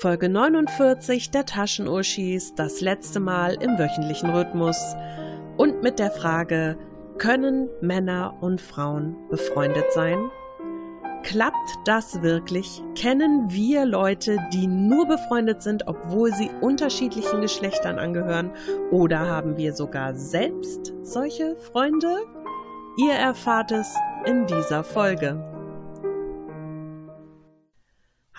Folge 49 der Taschenuschis, das letzte Mal im wöchentlichen Rhythmus. Und mit der Frage, können Männer und Frauen befreundet sein? Klappt das wirklich? Kennen wir Leute, die nur befreundet sind, obwohl sie unterschiedlichen Geschlechtern angehören? Oder haben wir sogar selbst solche Freunde? Ihr erfahrt es in dieser Folge.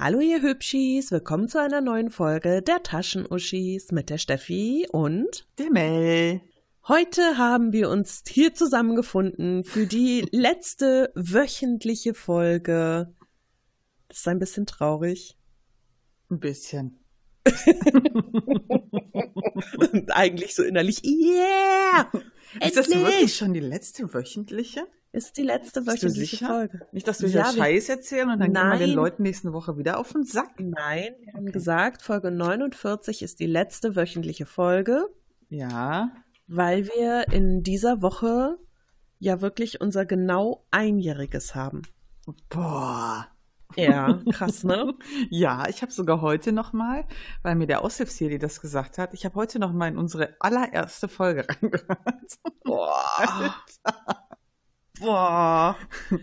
Hallo ihr Hübschis, willkommen zu einer neuen Folge der Taschenuschis mit der Steffi und der Mel. Heute haben wir uns hier zusammengefunden für die letzte wöchentliche Folge. Das ist ein bisschen traurig. Ein bisschen. Und eigentlich so innerlich, yeah! Ist das wirklich schon die letzte wöchentliche? Ist die letzte wöchentliche Folge. Nicht, dass wir ja, hier Scheiß erzählen und dann nein. gehen wir den Leuten nächste Woche wieder auf den Sack. Nein, wir haben gesagt, Folge 49 ist die letzte wöchentliche Folge. Ja weil wir in dieser Woche ja wirklich unser genau einjähriges haben. Boah. Ja, krass, ne? ja, ich habe sogar heute noch mal, weil mir der Aushilfsjedi das gesagt hat, ich habe heute noch mal in unsere allererste Folge reingehört. Boah. Boah.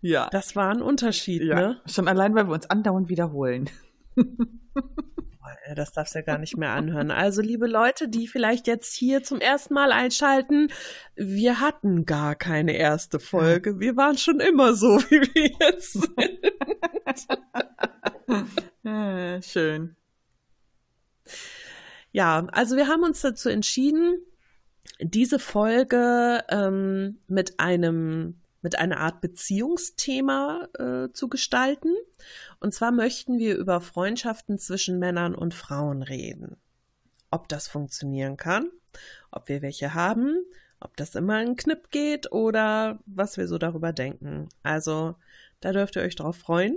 Ja. Das war ein Unterschied, ja. ne? Schon allein, weil wir uns andauernd wiederholen. das darfst du ja gar nicht mehr anhören. Also, liebe Leute, die vielleicht jetzt hier zum ersten Mal einschalten, wir hatten gar keine erste Folge. Wir waren schon immer so, wie wir jetzt sind. schön. Ja, also wir haben uns dazu entschieden, diese Folge ähm, mit einem mit einer Art Beziehungsthema äh, zu gestalten. Und zwar möchten wir über Freundschaften zwischen Männern und Frauen reden. Ob das funktionieren kann, ob wir welche haben, ob das immer ein Knipp geht oder was wir so darüber denken. Also, da dürft ihr euch drauf freuen.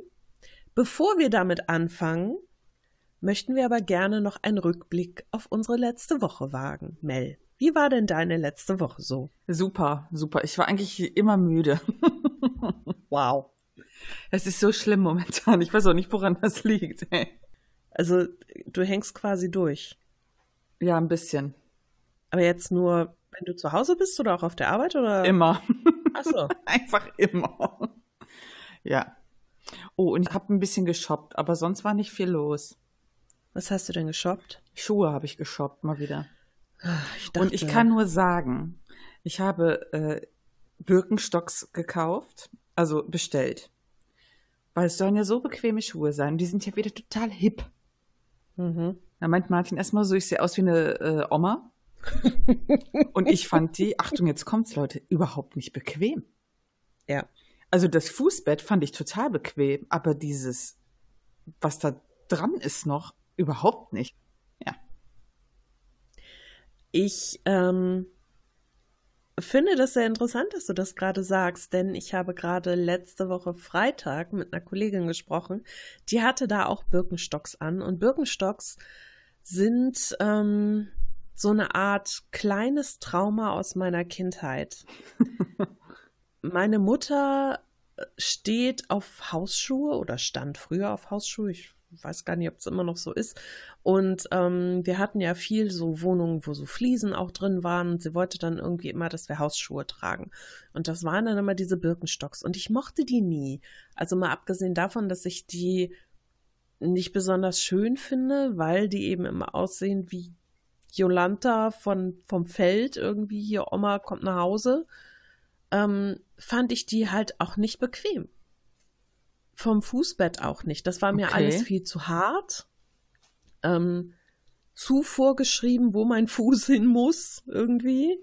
Bevor wir damit anfangen, möchten wir aber gerne noch einen Rückblick auf unsere letzte Woche wagen. Mel, wie war denn deine letzte Woche so? Super, super. Ich war eigentlich immer müde. wow. Es ist so schlimm momentan. Ich weiß auch nicht, woran das liegt. Also, du hängst quasi durch. Ja, ein bisschen. Aber jetzt nur, wenn du zu Hause bist oder auch auf der Arbeit oder? Immer. Ach so. Einfach immer. Ja. Oh, und ich habe ein bisschen geshoppt, aber sonst war nicht viel los. Was hast du denn geshoppt? Schuhe habe ich geshoppt, mal wieder. Ich und ich kann nur sagen, ich habe äh, Birkenstocks gekauft, also bestellt. Weil es sollen ja so bequeme Schuhe sein. Die sind ja wieder total hip. Mhm. Da meint Martin erstmal so, ich sehe aus wie eine äh, Oma. und ich fand die, Achtung, jetzt kommt's, Leute, überhaupt nicht bequem. Ja. Also das Fußbett fand ich total bequem, aber dieses, was da dran ist noch, überhaupt nicht. Ich ähm, finde das sehr interessant, dass du das gerade sagst, denn ich habe gerade letzte Woche Freitag mit einer Kollegin gesprochen, die hatte da auch Birkenstocks an und Birkenstocks sind ähm, so eine Art kleines Trauma aus meiner Kindheit. Meine Mutter steht auf Hausschuhe oder stand früher auf Hausschuhe. Ich weiß gar nicht, ob es immer noch so ist. Und ähm, wir hatten ja viel so Wohnungen, wo so Fliesen auch drin waren. Und sie wollte dann irgendwie immer, dass wir Hausschuhe tragen. Und das waren dann immer diese Birkenstocks. Und ich mochte die nie. Also mal abgesehen davon, dass ich die nicht besonders schön finde, weil die eben immer aussehen wie Jolanta von, vom Feld. Irgendwie hier, Oma kommt nach Hause. Ähm, fand ich die halt auch nicht bequem. Vom Fußbett auch nicht. Das war mir okay. alles viel zu hart. Ähm, zu vorgeschrieben, wo mein Fuß hin muss, irgendwie.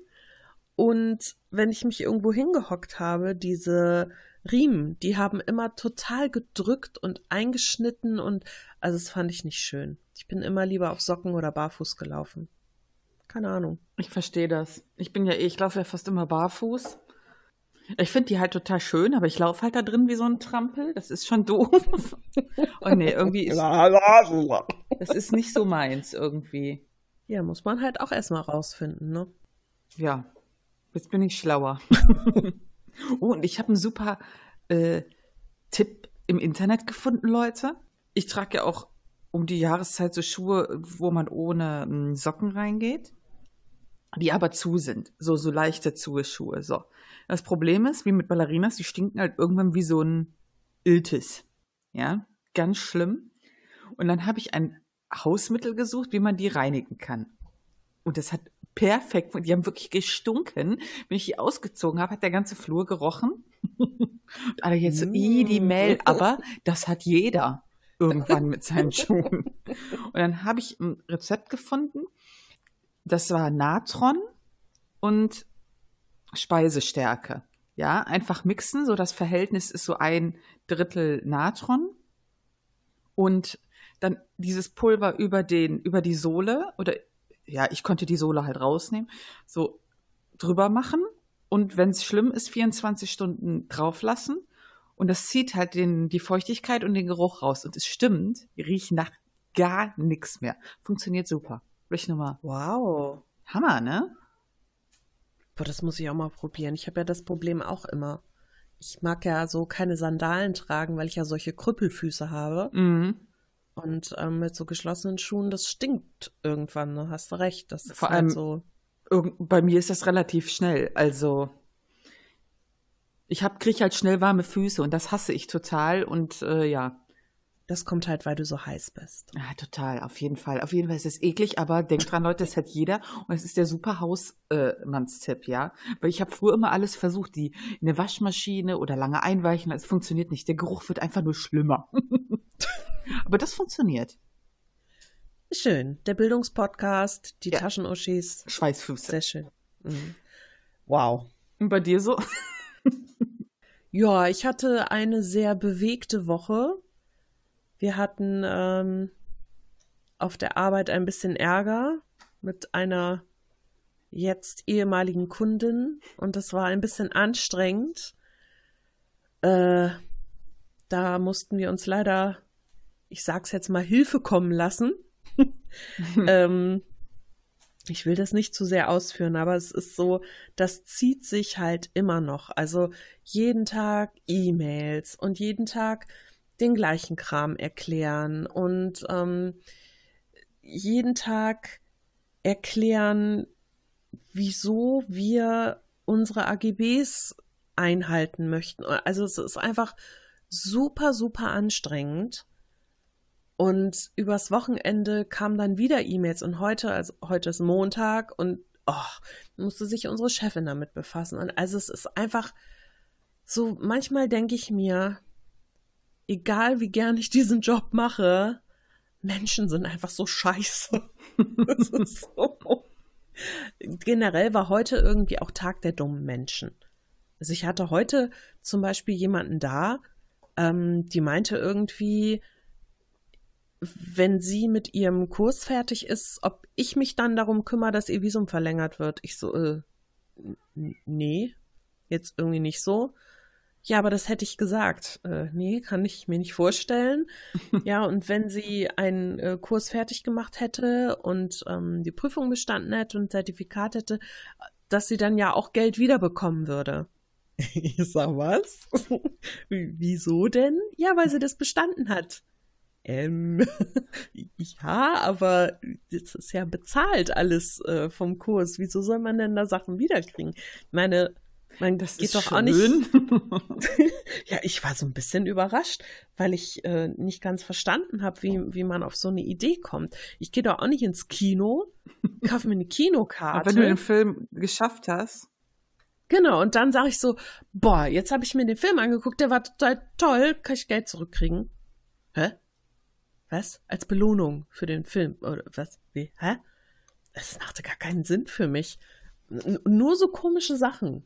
Und wenn ich mich irgendwo hingehockt habe, diese Riemen, die haben immer total gedrückt und eingeschnitten und also das fand ich nicht schön. Ich bin immer lieber auf Socken oder barfuß gelaufen. Keine Ahnung. Ich verstehe das. Ich bin ja eh, ich laufe ja fast immer barfuß. Ich finde die halt total schön, aber ich laufe halt da drin wie so ein Trampel. Das ist schon doof. Und nee, irgendwie ist. Das ist nicht so meins irgendwie. Ja, muss man halt auch erstmal rausfinden, ne? Ja. Jetzt bin ich schlauer. oh, und ich habe einen super äh, Tipp im Internet gefunden, Leute. Ich trage ja auch um die Jahreszeit so Schuhe, wo man ohne hm, Socken reingeht, die aber zu sind. So, so leichte zu Schuhe. So. Das Problem ist, wie mit Ballerinas, die stinken halt irgendwann wie so ein Iltis. Ja, ganz schlimm. Und dann habe ich ein Hausmittel gesucht, wie man die reinigen kann. Und das hat perfekt, die haben wirklich gestunken. Wenn ich die ausgezogen habe, hat der ganze Flur gerochen. Und alle jetzt so, i, die Mel, aber das hat jeder irgendwann mit seinen Schuhen. Und dann habe ich ein Rezept gefunden. Das war Natron und Speisestärke. Ja, einfach mixen, so das Verhältnis ist so ein Drittel Natron und dann dieses Pulver über den, über die Sohle oder ja, ich konnte die Sohle halt rausnehmen, so drüber machen und wenn es schlimm ist, 24 Stunden drauf lassen und das zieht halt den, die Feuchtigkeit und den Geruch raus und es stimmt, die riechen nach gar nichts mehr. Funktioniert super. Will ich nur mal. Wow. Hammer, ne? Boah, das muss ich auch mal probieren. Ich habe ja das Problem auch immer. Ich mag ja so keine Sandalen tragen, weil ich ja solche Krüppelfüße habe. Mhm. Und ähm, mit so geschlossenen Schuhen, das stinkt irgendwann, ne? Hast du recht. Das ist Vor halt allem so. Bei mir ist das relativ schnell. Also ich hab, krieg halt schnell warme Füße und das hasse ich total. Und äh, ja, das kommt halt, weil du so heiß bist. Ja, total, auf jeden Fall. Auf jeden Fall ist es eklig, aber denkt dran, Leute, das hat jeder und es ist der super Hausmannstipp, äh, ja. Weil ich habe früher immer alles versucht, die in eine Waschmaschine oder lange einweichen, es funktioniert nicht. Der Geruch wird einfach nur schlimmer. aber das funktioniert. Schön. Der Bildungspodcast, die Ja. Taschenuschis. Schweißfüße. Sehr schön. Mhm. Wow. Und bei dir so? Ja, ich hatte eine sehr bewegte Woche. Wir hatten ähm, auf der Arbeit ein bisschen Ärger mit einer jetzt ehemaligen Kundin und das war ein bisschen anstrengend. Äh, da mussten wir uns leider, ich sag's jetzt mal, Hilfe kommen lassen. ähm, ich will das nicht zu sehr ausführen, aber es ist so, das zieht sich halt immer noch. Also jeden Tag E-Mails und jeden Tag den gleichen Kram erklären und ähm, jeden Tag erklären, wieso wir unsere AGBs einhalten möchten. Also es ist einfach super, super anstrengend. Und übers Wochenende kamen dann wieder E-Mails und heute, also heute ist Montag und oh, musste sich unsere Chefin damit befassen. Und also es ist einfach so, manchmal denke ich mir, egal wie gern ich diesen Job mache, Menschen sind einfach so scheiße. das ist so. Generell war heute irgendwie auch Tag der dummen Menschen. Also ich hatte heute zum Beispiel jemanden da, ähm, die meinte irgendwie, wenn sie mit ihrem Kurs fertig ist, ob ich mich dann darum kümmere, dass ihr Visum verlängert wird. Ich so, äh, nee, jetzt irgendwie nicht so. Ja, aber das hätte ich gesagt. Äh, nee, kann ich mir nicht vorstellen. ja, und wenn sie einen äh, Kurs fertig gemacht hätte und ähm, die Prüfung bestanden hätte und ein Zertifikat hätte, dass sie dann ja auch Geld wiederbekommen würde. ich sag was? Wieso denn? Ja, weil sie das bestanden hat. Ähm, ja, aber das ist ja bezahlt alles äh, vom Kurs. Wieso soll man denn da Sachen wiederkriegen? Ich meine, man Das geht ist doch auch schön. nicht. ja, ich war so ein bisschen überrascht, weil ich äh, nicht ganz verstanden habe, wie, wie man auf so eine Idee kommt. Ich gehe doch auch nicht ins Kino, kaufe mir eine Aber Kinokarte. wenn du den Film geschafft hast, Genau, und dann sage ich so, boah, jetzt habe ich mir den Film angeguckt, der war total toll, kann ich Geld zurückkriegen? Hä? Was? Als Belohnung für den Film? Oder was? Wie? Hä? Das machte gar keinen Sinn für mich. N nur so komische Sachen.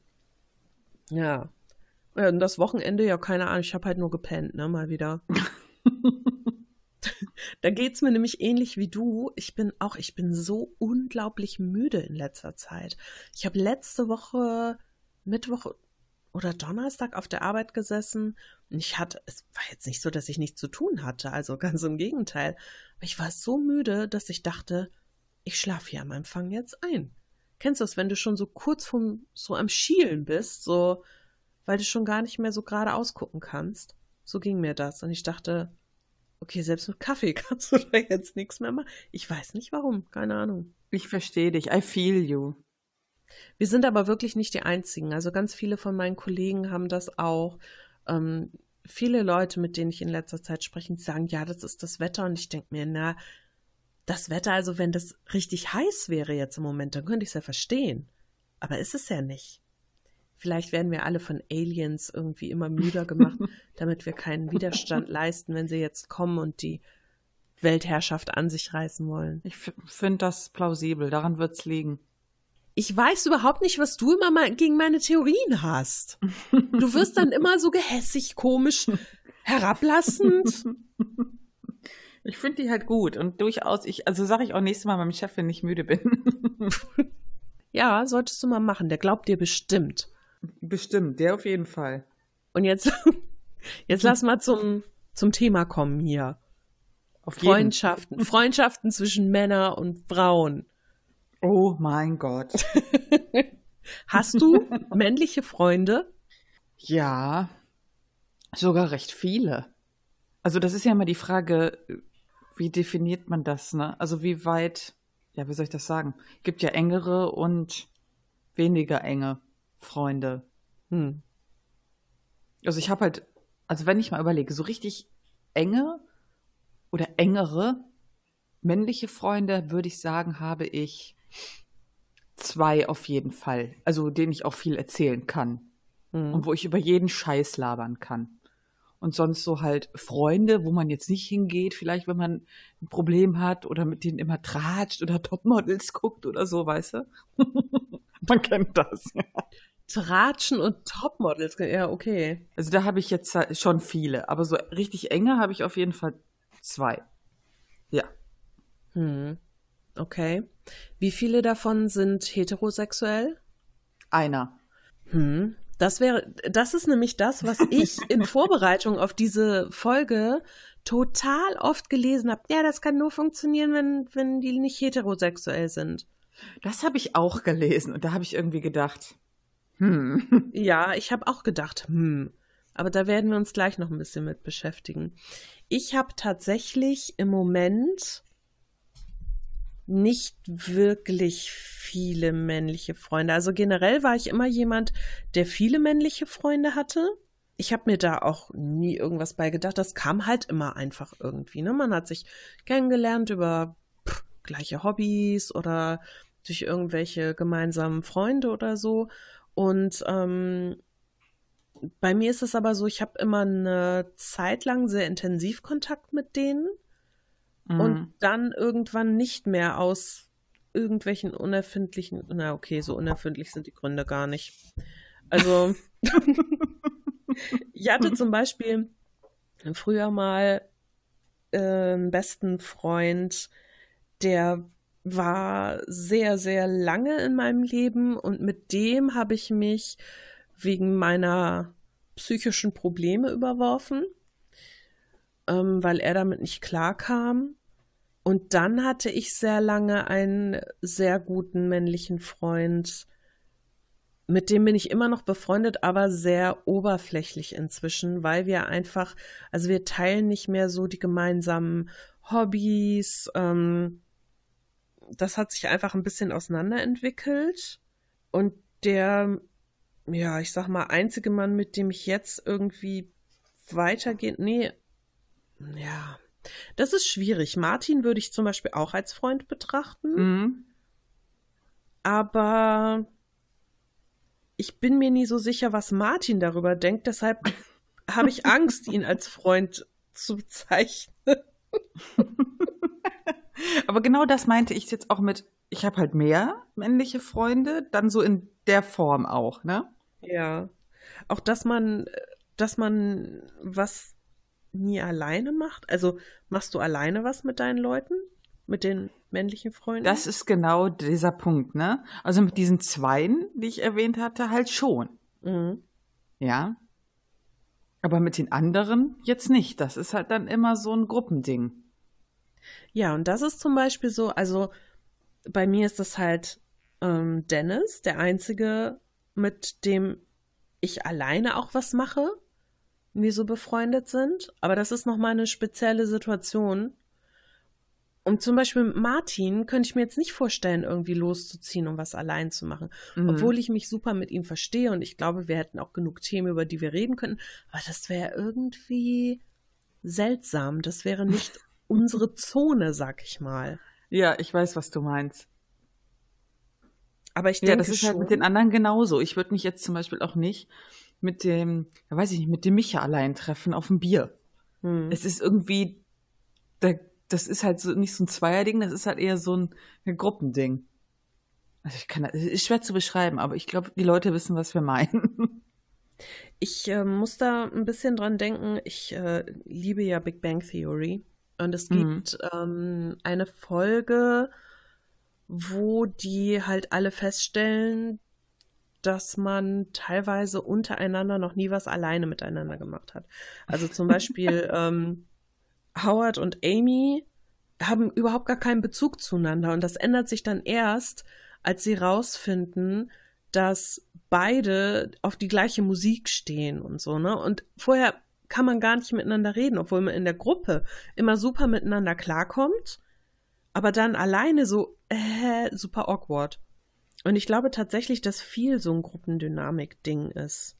Ja. Ja, Und das Wochenende, ja, keine Ahnung, ich habe halt nur gepennt, ne, mal wieder. Da geht's mir nämlich ähnlich wie du. Ich bin auch, ich bin so unglaublich müde in letzter Zeit. Ich habe letzte Woche Mittwoch oder Donnerstag auf der Arbeit gesessen und ich hatte, es war jetzt nicht so, dass ich nichts zu tun hatte, also ganz im Gegenteil. Aber ich war so müde, dass ich dachte, ich schlafe hier am Empfang jetzt ein. Kennst du das, wenn du schon so kurz vom, so am Schielen bist, so, weil du schon gar nicht mehr so gerade ausgucken kannst? So ging mir das und ich dachte, okay, selbst mit Kaffee kannst du da jetzt nichts mehr machen. Ich weiß nicht warum, keine Ahnung. Ich verstehe dich, I feel you. Wir sind aber wirklich nicht die Einzigen. Also ganz viele von meinen Kollegen haben das auch. Ähm, viele Leute, mit denen ich in letzter Zeit spreche, sagen, ja, das ist das Wetter. Und ich denke mir, na, das Wetter, also wenn das richtig heiß wäre jetzt im Moment, dann könnte ich es ja verstehen. Aber ist es ja nicht. Vielleicht werden wir alle von Aliens irgendwie immer müder gemacht, damit wir keinen Widerstand leisten, wenn sie jetzt kommen und die Weltherrschaft an sich reißen wollen. Ich finde das plausibel, daran wird es liegen. Ich weiß überhaupt nicht, was du immer mal gegen meine Theorien hast. Du wirst dann immer so gehässig, komisch, herablassend. Ich finde die halt gut und durchaus, ich, also sage ich auch nächstes Mal meinem Chef, wenn ich müde bin. ja, solltest du mal machen, der glaubt dir bestimmt. Bestimmt, der auf jeden Fall. Und jetzt, jetzt lass mal zum, zum Thema kommen hier. Auf Freundschaften. Jeden. Freundschaften zwischen Männern und Frauen. Oh mein Gott. Hast du männliche Freunde? Ja, sogar recht viele. Also das ist ja immer die Frage, wie definiert man das, ne? Also wie weit, ja, wie soll ich das sagen? Gibt ja engere und weniger enge Freunde. Hm. Also ich habe halt, also wenn ich mal überlege, so richtig enge oder engere männliche Freunde, würde ich sagen, habe ich zwei auf jeden Fall. Also denen ich auch viel erzählen kann. Hm. Und wo ich über jeden Scheiß labern kann. Und sonst so halt Freunde, wo man jetzt nicht hingeht, vielleicht wenn man ein Problem hat oder mit denen immer tratscht oder Topmodels guckt oder so, weißt du? man kennt das. Tratschen und Topmodels, ja, okay. Also da habe ich jetzt schon viele, aber so richtig enge habe ich auf jeden Fall zwei. Ja. Hm. Okay. Wie viele davon sind heterosexuell? Einer. Hm. Das wäre, das ist nämlich das, was ich in Vorbereitung auf diese Folge total oft gelesen habe. Ja, das kann nur funktionieren, wenn, wenn die nicht heterosexuell sind. Das habe ich auch gelesen und da habe ich irgendwie gedacht, hm. Ja, ich habe auch gedacht, hm. Aber da werden wir uns gleich noch ein bisschen mit beschäftigen. Ich habe tatsächlich im Moment nicht wirklich viele männliche Freunde. Also generell war ich immer jemand, der viele männliche Freunde hatte. Ich habe mir da auch nie irgendwas bei gedacht. Das kam halt immer einfach irgendwie. Ne? Man hat sich kennengelernt über pff, gleiche Hobbys oder durch irgendwelche gemeinsamen Freunde oder so. Und ähm, bei mir ist es aber so, ich habe immer eine Zeit lang sehr intensiv Kontakt mit denen mhm. und dann irgendwann nicht mehr aus irgendwelchen unerfindlichen, na okay, so unerfindlich sind die Gründe gar nicht. Also, ich hatte zum Beispiel früher mal äh, einen besten Freund, der war sehr, sehr lange in meinem Leben und mit dem habe ich mich wegen meiner psychischen Probleme überworfen, ähm, weil er damit nicht klarkam. Und dann hatte ich sehr lange einen sehr guten männlichen Freund, mit dem bin ich immer noch befreundet, aber sehr oberflächlich inzwischen, weil wir einfach, also wir teilen nicht mehr so die gemeinsamen Hobbys. Ähm, das hat sich einfach ein bisschen auseinanderentwickelt. Und der, ja, ich sag mal, einzige Mann, mit dem ich jetzt irgendwie weitergehe, nee, ja, das ist schwierig. Martin würde ich zum Beispiel auch als Freund betrachten. Mhm. Aber ich bin mir nie so sicher, was Martin darüber denkt. Deshalb habe ich Angst, ihn als Freund zu bezeichnen. Aber genau das meinte ich jetzt auch mit, ich habe halt mehr männliche Freunde, dann so in der Form auch, ne? Ja. Auch dass man, dass man was nie alleine macht. Also machst du alleine was mit deinen Leuten? Mit den männlichen Freunden? Das ist genau dieser Punkt, ne? Also mit diesen Zweien, die ich erwähnt hatte, halt schon. Mhm. Ja. Aber mit den anderen jetzt nicht. Das ist halt dann immer so ein Gruppending. Ja, und das ist zum Beispiel so, also bei mir ist das halt ähm, Dennis, der einzige, mit dem ich alleine auch was mache. Nie so befreundet sind. Aber das ist nochmal eine spezielle Situation. Und zum Beispiel mit Martin könnte ich mir jetzt nicht vorstellen, irgendwie loszuziehen und was allein zu machen. Mhm. Obwohl ich mich super mit ihm verstehe und ich glaube, wir hätten auch genug Themen, über die wir reden könnten. Aber das wäre irgendwie seltsam. Das wäre nicht unsere Zone, sag ich mal. Ja, ich weiß, was du meinst. Aber ich denke Ja, das ist schon, halt mit den anderen genauso. Ich würde mich jetzt zum Beispiel auch nicht mit dem, ja, weiß ich nicht, mit dem Micha allein treffen auf ein Bier. Hm. Es ist irgendwie, das ist halt so nicht so ein Zweierding, das ist halt eher so ein, ein Gruppending. Also ich kann, es ist schwer zu beschreiben, aber ich glaube, die Leute wissen, was wir meinen. Ich äh, muss da ein bisschen dran denken. Ich äh, liebe ja Big Bang Theory. Und es mhm. gibt mhm. ähm, eine Folge, wo die halt alle feststellen, dass man teilweise untereinander noch nie was alleine miteinander gemacht hat. Also zum Beispiel ähm, Howard und Amy haben überhaupt gar keinen Bezug zueinander und das ändert sich dann erst, als sie rausfinden, dass beide auf die gleiche Musik stehen und so, ne? Und vorher kann man gar nicht miteinander reden, obwohl man in der Gruppe immer super miteinander klarkommt, aber dann alleine so äh, super awkward. Und ich glaube tatsächlich, dass viel so ein Gruppendynamik-Ding ist.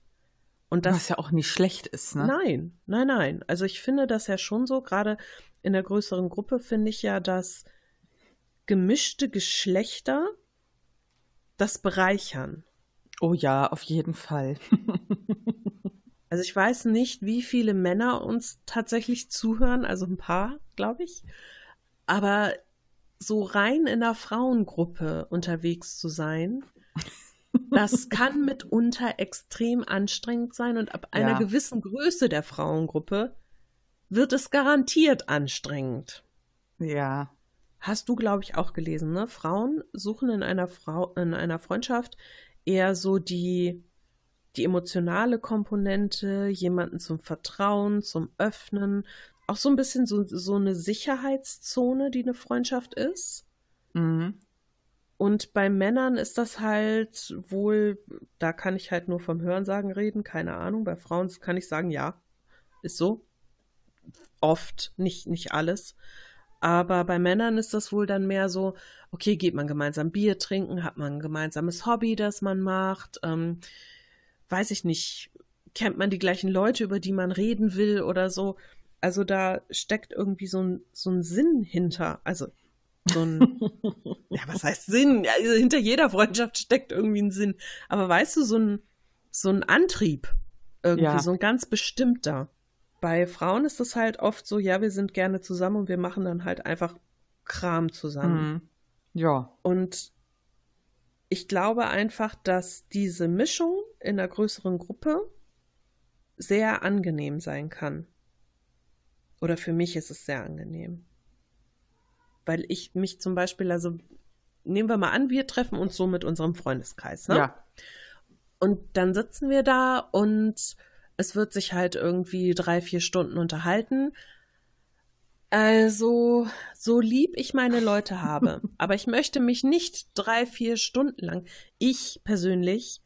Und das Was ja auch nicht schlecht ist, ne? Nein, nein, nein. Also ich finde das ja schon so, gerade in der größeren Gruppe finde ich ja, dass gemischte Geschlechter das bereichern. Oh ja, auf jeden Fall. also ich weiß nicht, wie viele Männer uns tatsächlich zuhören, also ein paar, glaube ich. Aber so rein in der Frauengruppe unterwegs zu sein, das kann mitunter extrem anstrengend sein und ab einer ja. gewissen Größe der Frauengruppe wird es garantiert anstrengend. Ja. Hast du, glaube ich, auch gelesen, ne? Frauen suchen in einer Frau, in einer Freundschaft eher so die, die emotionale Komponente, jemanden zum Vertrauen, zum Öffnen, auch so ein bisschen so, so eine Sicherheitszone, die eine Freundschaft ist. Mhm. Und bei Männern ist das halt wohl, da kann ich halt nur vom Hörensagen reden, keine Ahnung. Bei Frauen kann ich sagen, ja, ist so. Oft, nicht, nicht alles. Aber bei Männern ist das wohl dann mehr so, okay, geht man gemeinsam Bier trinken, hat man ein gemeinsames Hobby, das man macht, ähm, weiß ich nicht, kennt man die gleichen Leute, über die man reden will oder so. Also da steckt irgendwie so ein, so ein Sinn hinter. Also so ein, ja, was heißt Sinn? Also hinter jeder Freundschaft steckt irgendwie ein Sinn. Aber weißt du, so ein, so ein Antrieb, irgendwie, ja. so ein ganz bestimmter. Bei Frauen ist das halt oft so, ja, wir sind gerne zusammen und wir machen dann halt einfach Kram zusammen. Mhm. Ja. Und ich glaube einfach, dass diese Mischung in einer größeren Gruppe sehr angenehm sein kann. Oder für mich ist es sehr angenehm weil ich mich zum Beispiel, also nehmen wir mal an, wir treffen uns so mit unserem Freundeskreis, ne? Ja. Und dann sitzen wir da und es wird sich halt irgendwie drei, vier Stunden unterhalten. Also, so lieb ich meine Leute habe, aber ich möchte mich nicht drei, vier Stunden lang, ich persönlich,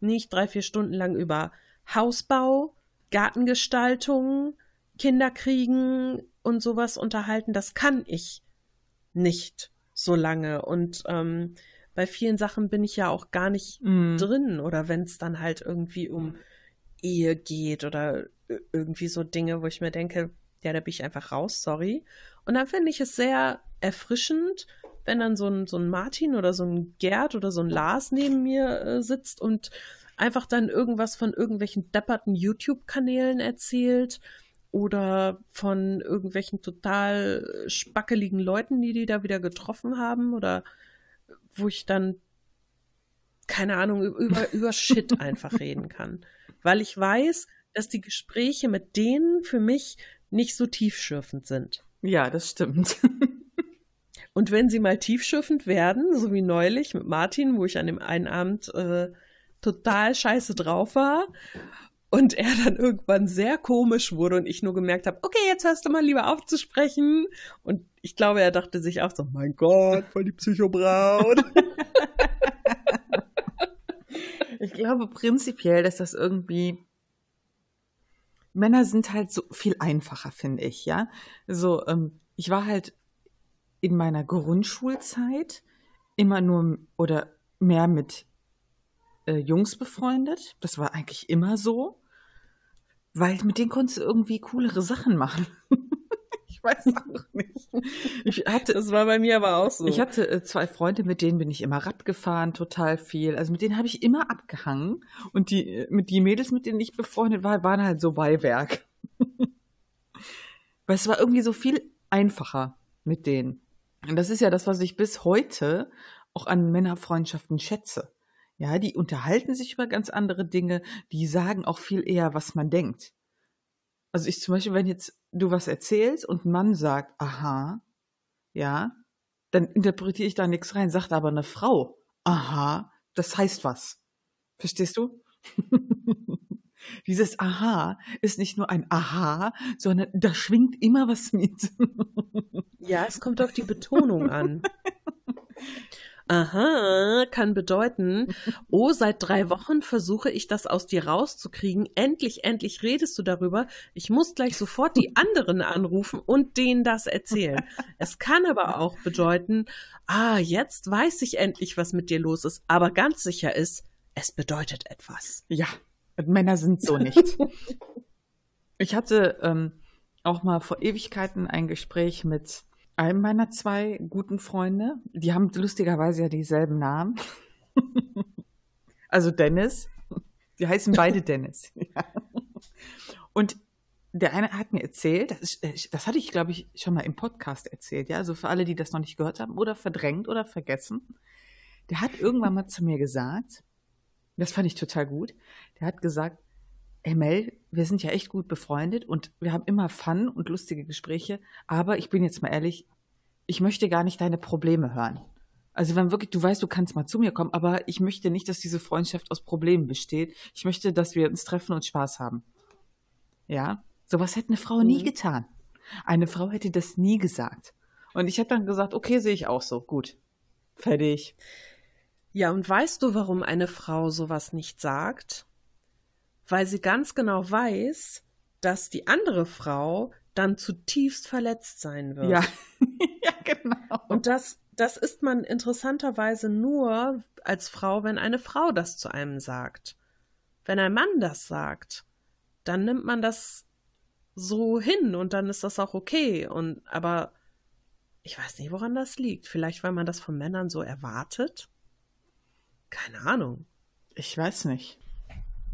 nicht drei, vier Stunden lang über Hausbau, Gartengestaltung, Kinderkriegen und sowas unterhalten. Das kann ich nicht so lange. Und ähm, bei vielen Sachen bin ich ja auch gar nicht mm. drin. Oder wenn es dann halt irgendwie um Ehe geht oder irgendwie so Dinge, wo ich mir denke, ja, da bin ich einfach raus, sorry. Und dann finde ich es sehr erfrischend, wenn dann so ein, so ein Martin oder so ein Gerd oder so ein Lars neben mir äh, sitzt und einfach dann irgendwas von irgendwelchen depperten YouTube-Kanälen erzählt oder von irgendwelchen total spackeligen Leuten, die die da wieder getroffen haben oder wo ich dann keine Ahnung über über Shit einfach reden kann, weil ich weiß, dass die Gespräche mit denen für mich nicht so tiefschürfend sind. Ja, das stimmt. Und wenn sie mal tiefschürfend werden, so wie neulich mit Martin, wo ich an dem einen Abend äh, total scheiße drauf war und er dann irgendwann sehr komisch wurde und ich nur gemerkt habe, okay, jetzt hörst du mal lieber auf zu sprechen. Und ich glaube, er dachte sich auch so, mein Gott, voll die Psychobraut. ich glaube prinzipiell, dass das irgendwie Männer sind halt so viel einfacher, finde ich, ja. So, ähm, ich war halt in meiner Grundschulzeit immer nur oder mehr mit äh, Jungs befreundet. Das war eigentlich immer so. Weil mit denen konntest du irgendwie coolere Sachen machen. ich weiß auch nicht. Ich hatte, das war bei mir aber auch so. Ich hatte äh, zwei Freunde, mit denen bin ich immer Rad gefahren, total viel. Also mit denen habe ich immer abgehangen. Und die, äh, mit die Mädels, mit denen ich befreundet war, waren halt so Beiwerk. Weil es war irgendwie so viel einfacher mit denen. Und das ist ja das, was ich bis heute auch an Männerfreundschaften schätze. Ja, die unterhalten sich über ganz andere Dinge, die sagen auch viel eher, was man denkt. Also ich zum Beispiel, wenn jetzt du was erzählst und ein Mann sagt, aha, ja, dann interpretiere ich da nichts rein, sagt aber eine Frau, aha, das heißt was. Verstehst du? Dieses Aha ist nicht nur ein Aha, sondern da schwingt immer was mit. ja, es kommt auf die Betonung an. Aha, kann bedeuten, oh, seit drei Wochen versuche ich das aus dir rauszukriegen. Endlich, endlich redest du darüber. Ich muss gleich sofort die anderen anrufen und denen das erzählen. Es kann aber auch bedeuten, ah, jetzt weiß ich endlich, was mit dir los ist. Aber ganz sicher ist, es bedeutet etwas. Ja, Männer sind so nicht. ich hatte ähm, auch mal vor Ewigkeiten ein Gespräch mit einem meiner zwei guten Freunde, die haben lustigerweise ja dieselben Namen. also Dennis. Die heißen beide Dennis. Und der eine hat mir erzählt, das, ist, äh, das hatte ich, glaube ich, schon mal im Podcast erzählt, ja, also für alle, die das noch nicht gehört haben oder verdrängt oder vergessen. Der hat irgendwann mal zu mir gesagt, das fand ich total gut, der hat gesagt, ey Mel, wir sind ja echt gut befreundet und wir haben immer Fun und lustige Gespräche, aber ich bin jetzt mal ehrlich, ich möchte gar nicht deine Probleme hören. Also wenn wirklich, du weißt, du kannst mal zu mir kommen, aber ich möchte nicht, dass diese Freundschaft aus Problemen besteht. Ich möchte, dass wir uns treffen und Spaß haben. Ja, sowas hätte eine Frau mhm. nie getan. Eine Frau hätte das nie gesagt. Und ich habe dann gesagt, okay, sehe ich auch so. Gut. Fertig. Ja, und weißt du, warum eine Frau sowas nicht sagt? Weil sie ganz genau weiß, dass die andere Frau dann zutiefst verletzt sein wird. Ja, ja genau. Und das, das ist man interessanterweise nur als Frau, wenn eine Frau das zu einem sagt. Wenn ein Mann das sagt, dann nimmt man das so hin und dann ist das auch okay. Und aber ich weiß nicht, woran das liegt. Vielleicht, weil man das von Männern so erwartet. Keine Ahnung. Ich weiß nicht.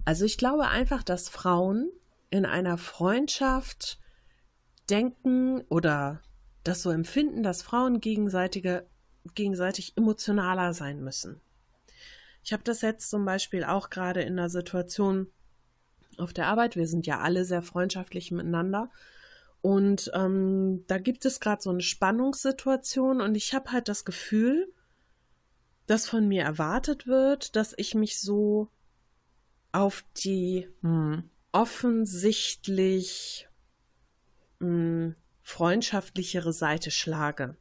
Also ich glaube einfach, dass Frauen in einer Freundschaft denken oder das so empfinden, dass Frauen gegenseitige, gegenseitig emotionaler sein müssen. Ich habe das jetzt zum Beispiel auch gerade in der Situation auf der Arbeit. Wir sind ja alle sehr freundschaftlich miteinander. Und ähm, da gibt es gerade so eine Spannungssituation und ich habe halt das Gefühl, dass von mir erwartet wird, dass ich mich so auf die hm. offensichtlich hm, freundschaftlichere Seite schlage.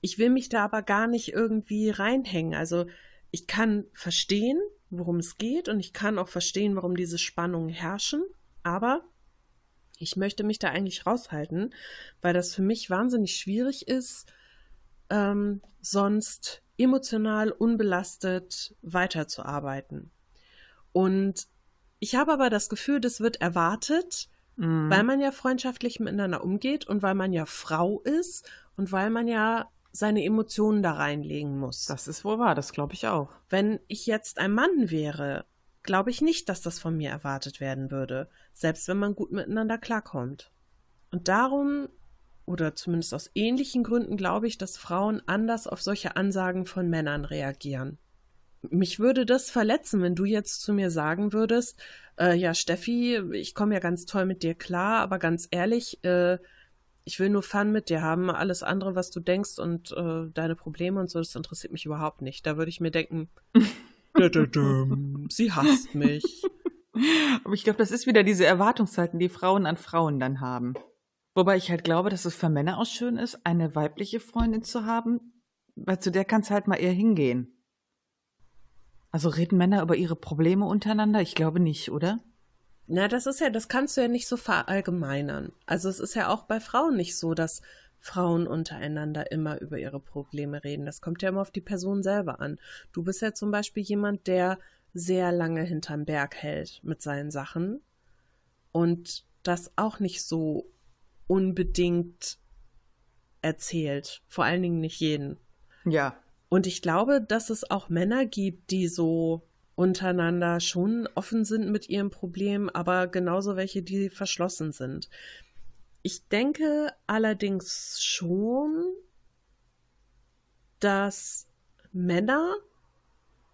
Ich will mich da aber gar nicht irgendwie reinhängen. Also ich kann verstehen, worum es geht und ich kann auch verstehen, warum diese Spannungen herrschen, aber ich möchte mich da eigentlich raushalten, weil das für mich wahnsinnig schwierig ist, ähm, sonst emotional unbelastet weiterzuarbeiten. Und ich habe aber das Gefühl, das wird erwartet, mhm. weil man ja freundschaftlich miteinander umgeht und weil man ja Frau ist und weil man ja seine Emotionen da reinlegen muss. Das ist wohl wahr, das glaube ich auch. Wenn ich jetzt ein Mann wäre, glaube ich nicht, dass das von mir erwartet werden würde, selbst wenn man gut miteinander klarkommt. Und darum, oder zumindest aus ähnlichen Gründen, glaube ich, dass Frauen anders auf solche Ansagen von Männern reagieren mich würde das verletzen, wenn du jetzt zu mir sagen würdest, äh, ja, Steffi, ich komme ja ganz toll mit dir klar, aber ganz ehrlich, äh, ich will nur Fun mit dir haben. Alles andere, was du denkst und äh, deine Probleme und so, das interessiert mich überhaupt nicht. Da würde ich mir denken, sie hasst mich. Aber ich glaube, das ist wieder diese Erwartungshalten, die Frauen an Frauen dann haben. Wobei ich halt glaube, dass es für Männer auch schön ist, eine weibliche Freundin zu haben, weil zu der kannst halt mal eher hingehen. Also reden Männer über ihre Probleme untereinander? Ich glaube nicht, oder? Na, das ist ja, das kannst du ja nicht so verallgemeinern. Also es ist ja auch bei Frauen nicht so, dass Frauen untereinander immer über ihre Probleme reden. Das kommt ja immer auf die Person selber an. Du bist ja zum Beispiel jemand, der sehr lange hinterm Berg hält mit seinen Sachen und das auch nicht so unbedingt erzählt. Vor allen Dingen nicht jeden. Ja. Und ich glaube, dass es auch Männer gibt, die so untereinander schon offen sind mit ihrem Problem, aber genauso welche, die verschlossen sind. Ich denke allerdings schon, dass Männer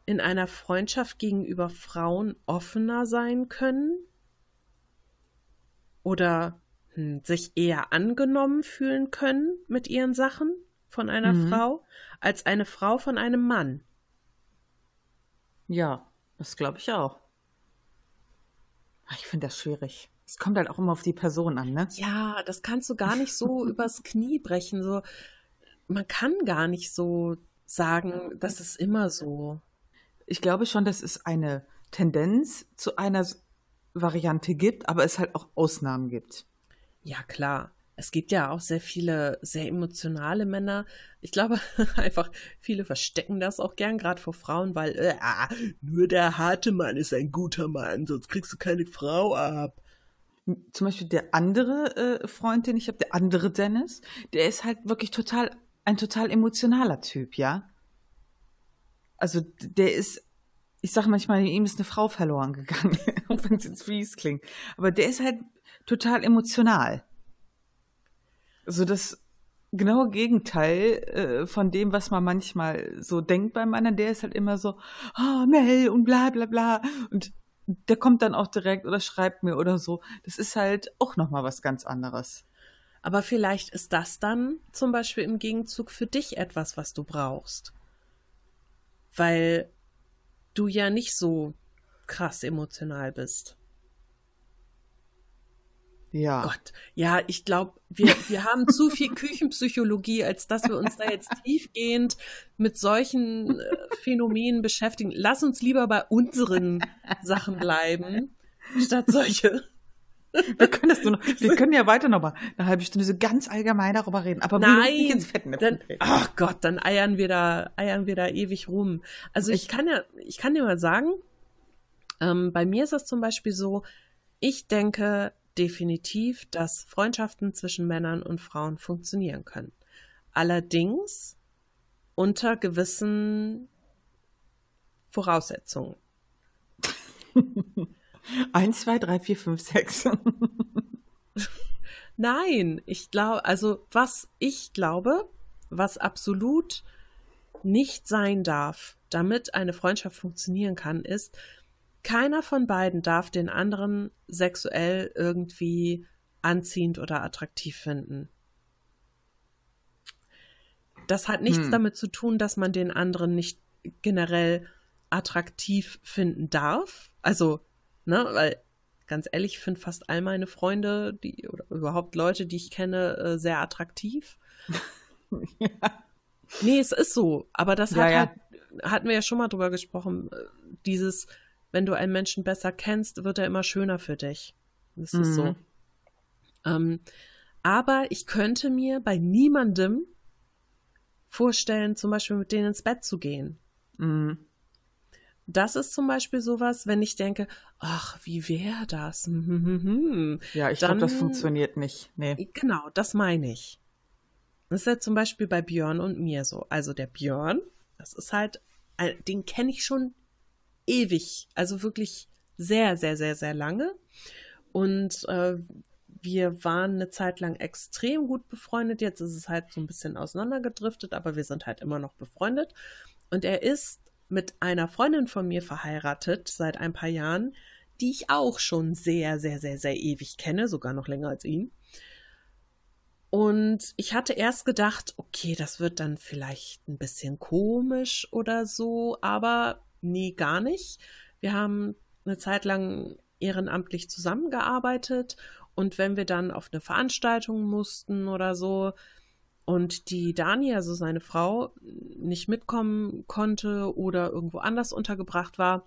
in einer Freundschaft gegenüber Frauen offener sein können oder hm, sich eher angenommen fühlen können mit ihren Sachen von einer mhm. Frau als eine Frau von einem Mann. Ja, das glaube ich auch. Ich finde das schwierig. Es kommt halt auch immer auf die Person an, ne? Ja, das kannst du gar nicht so übers Knie brechen. So, man kann gar nicht so sagen, das ist immer so. Ich glaube schon, dass es eine Tendenz zu einer Variante gibt, aber es halt auch Ausnahmen gibt. Ja, klar. Es gibt ja auch sehr viele sehr emotionale Männer. Ich glaube einfach, viele verstecken das auch gern, gerade vor Frauen, weil äh, ah, nur der harte Mann ist ein guter Mann, sonst kriegst du keine Frau ab zum Beispiel der andere äh, Freund, den ich habe, der andere Dennis, der ist halt wirklich total, ein total emotionaler Typ, ja. Also der ist, ich sage manchmal, ihm ist eine Frau verloren gegangen, auch wenn es jetzt fies klingt. Aber der ist halt total emotional. Also das genaue Gegenteil äh, von dem, was man manchmal so denkt beim anderen, der ist halt immer so, oh, Mel und bla bla bla. Und der kommt dann auch direkt oder schreibt mir oder so. Das ist halt auch nochmal was ganz anderes. Aber vielleicht ist das dann zum Beispiel im Gegenzug für dich etwas, was du brauchst. Weil du ja nicht so krass emotional bist. Ja. Gott, ja, ich glaube, wir, wir haben zu viel Küchenpsychologie, als dass wir uns da jetzt tiefgehend mit solchen äh, Phänomenen beschäftigen. Lass uns lieber bei unseren Sachen bleiben, statt solche. Wir können, das nur noch, wir können ja weiter noch mal eine halbe Stunde so ganz allgemein darüber reden, aber Nein, nicht ins Fettnäpfchen. Dann, ach Gott, dann eiern wir da, eiern wir da ewig rum. Also ich, ich kann ja, ich kann dir mal sagen, ähm, bei mir ist das zum Beispiel so, ich denke, definitiv, dass Freundschaften zwischen Männern und Frauen funktionieren können. Allerdings unter gewissen Voraussetzungen. Eins, zwei, drei, vier, fünf, sechs. Nein, ich glaube, also was ich glaube, was absolut nicht sein darf, damit eine Freundschaft funktionieren kann, ist, keiner von beiden darf den anderen sexuell irgendwie anziehend oder attraktiv finden. Das hat nichts hm. damit zu tun, dass man den anderen nicht generell attraktiv finden darf. Also, ne, weil ganz ehrlich, ich finde fast all meine Freunde, die oder überhaupt Leute, die ich kenne, äh, sehr attraktiv. ja. Nee, es ist so. Aber das ja, hat ja. Halt, hatten wir ja schon mal drüber gesprochen. Äh, dieses, wenn du einen Menschen besser kennst, wird er immer schöner für dich. Das mhm. ist so. Mhm. Ähm, aber ich könnte mir bei niemandem vorstellen, zum Beispiel mit denen ins Bett zu gehen. Mhm. Das ist zum Beispiel sowas, wenn ich denke, ach, wie wäre das? Ja, ich glaube, das funktioniert nicht. Nee. Genau, das meine ich. Das ist ja zum Beispiel bei Björn und mir so. Also der Björn, das ist halt, den kenne ich schon ewig, also wirklich sehr, sehr, sehr, sehr lange. Und äh, wir waren eine Zeit lang extrem gut befreundet. Jetzt ist es halt so ein bisschen auseinandergedriftet, aber wir sind halt immer noch befreundet. Und er ist mit einer Freundin von mir verheiratet seit ein paar Jahren, die ich auch schon sehr, sehr, sehr, sehr ewig kenne, sogar noch länger als ihn. Und ich hatte erst gedacht, okay, das wird dann vielleicht ein bisschen komisch oder so, aber Nee, gar nicht. Wir haben eine Zeit lang ehrenamtlich zusammengearbeitet und wenn wir dann auf eine Veranstaltung mussten oder so und die Dani, also seine Frau, nicht mitkommen konnte oder irgendwo anders untergebracht war,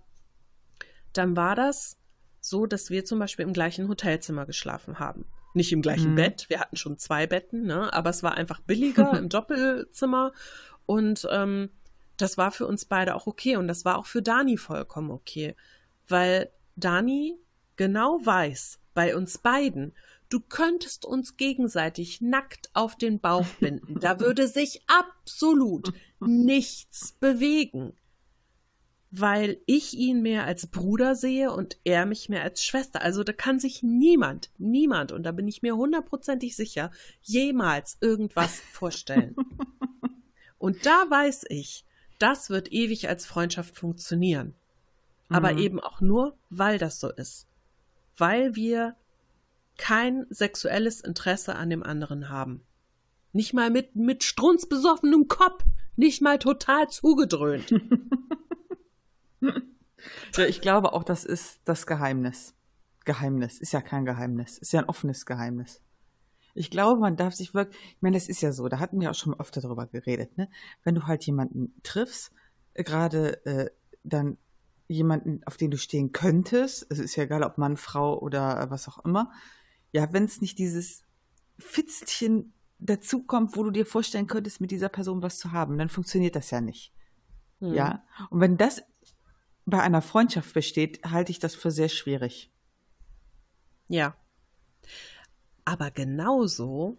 dann war das so, dass wir zum Beispiel im gleichen Hotelzimmer geschlafen haben. Nicht im gleichen mhm. Bett, wir hatten schon zwei Betten, ne? aber es war einfach billiger im Doppelzimmer und ähm, das war für uns beide auch okay und das war auch für Dani vollkommen okay, weil Dani genau weiß, bei uns beiden, du könntest uns gegenseitig nackt auf den Bauch binden. Da würde sich absolut nichts bewegen weil ich ihn mehr als Bruder sehe und er mich mehr als Schwester. Also da kann sich niemand, niemand, und da bin ich mir hundertprozentig sicher, jemals irgendwas vorstellen. und da weiß ich, das wird ewig als Freundschaft funktionieren. Aber mhm. eben auch nur, weil das so ist. Weil wir kein sexuelles Interesse an dem anderen haben. Nicht mal mit, mit strunzbesoffenem Kopf, nicht mal total zugedröhnt. ja, ich glaube auch, das ist das Geheimnis. Geheimnis ist ja kein Geheimnis, ist ja ein offenes Geheimnis. Ich glaube, man darf sich wirklich, ich meine, das ist ja so, da hatten wir auch schon öfter darüber geredet, ne? Wenn du halt jemanden triffst, gerade äh, dann jemanden, auf den du stehen könntest, es ist ja egal, ob Mann, Frau oder äh, was auch immer, ja, wenn es nicht dieses Fitzchen dazukommt, wo du dir vorstellen könntest, mit dieser Person was zu haben, dann funktioniert das ja nicht. Hm. Ja. Und wenn das bei einer Freundschaft besteht, halte ich das für sehr schwierig. Ja. Aber genauso,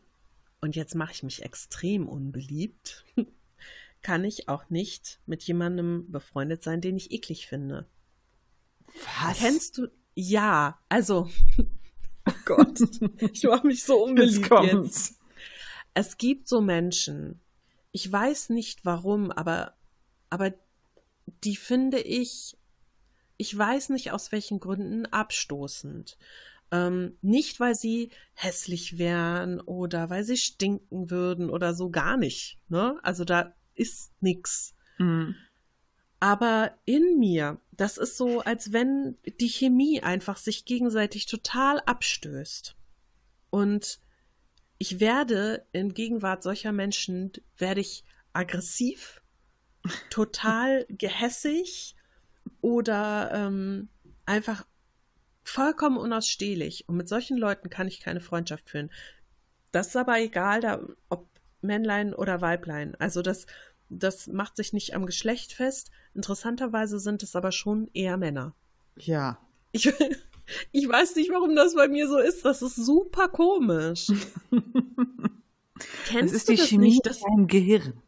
und jetzt mache ich mich extrem unbeliebt, kann ich auch nicht mit jemandem befreundet sein, den ich eklig finde. Was? Kennst du? Ja, also, oh Gott, ich mache mich so unbeliebt jetzt, jetzt. Es gibt so Menschen, ich weiß nicht warum, aber, aber die finde ich, ich weiß nicht aus welchen Gründen, abstoßend. Ähm, nicht, weil sie hässlich wären oder weil sie stinken würden oder so gar nicht. Ne? Also da ist nichts. Mhm. Aber in mir, das ist so, als wenn die Chemie einfach sich gegenseitig total abstößt. Und ich werde in Gegenwart solcher Menschen, werde ich aggressiv, total gehässig oder ähm, einfach vollkommen unausstehlich. Und mit solchen Leuten kann ich keine Freundschaft führen. Das ist aber egal, da, ob Männlein oder Weiblein. Also das, das macht sich nicht am Geschlecht fest. Interessanterweise sind es aber schon eher Männer. Ja. Ich, ich weiß nicht, warum das bei mir so ist. Das ist super komisch. Kennst das ist die das Chemie nicht, dass, in Gehirn.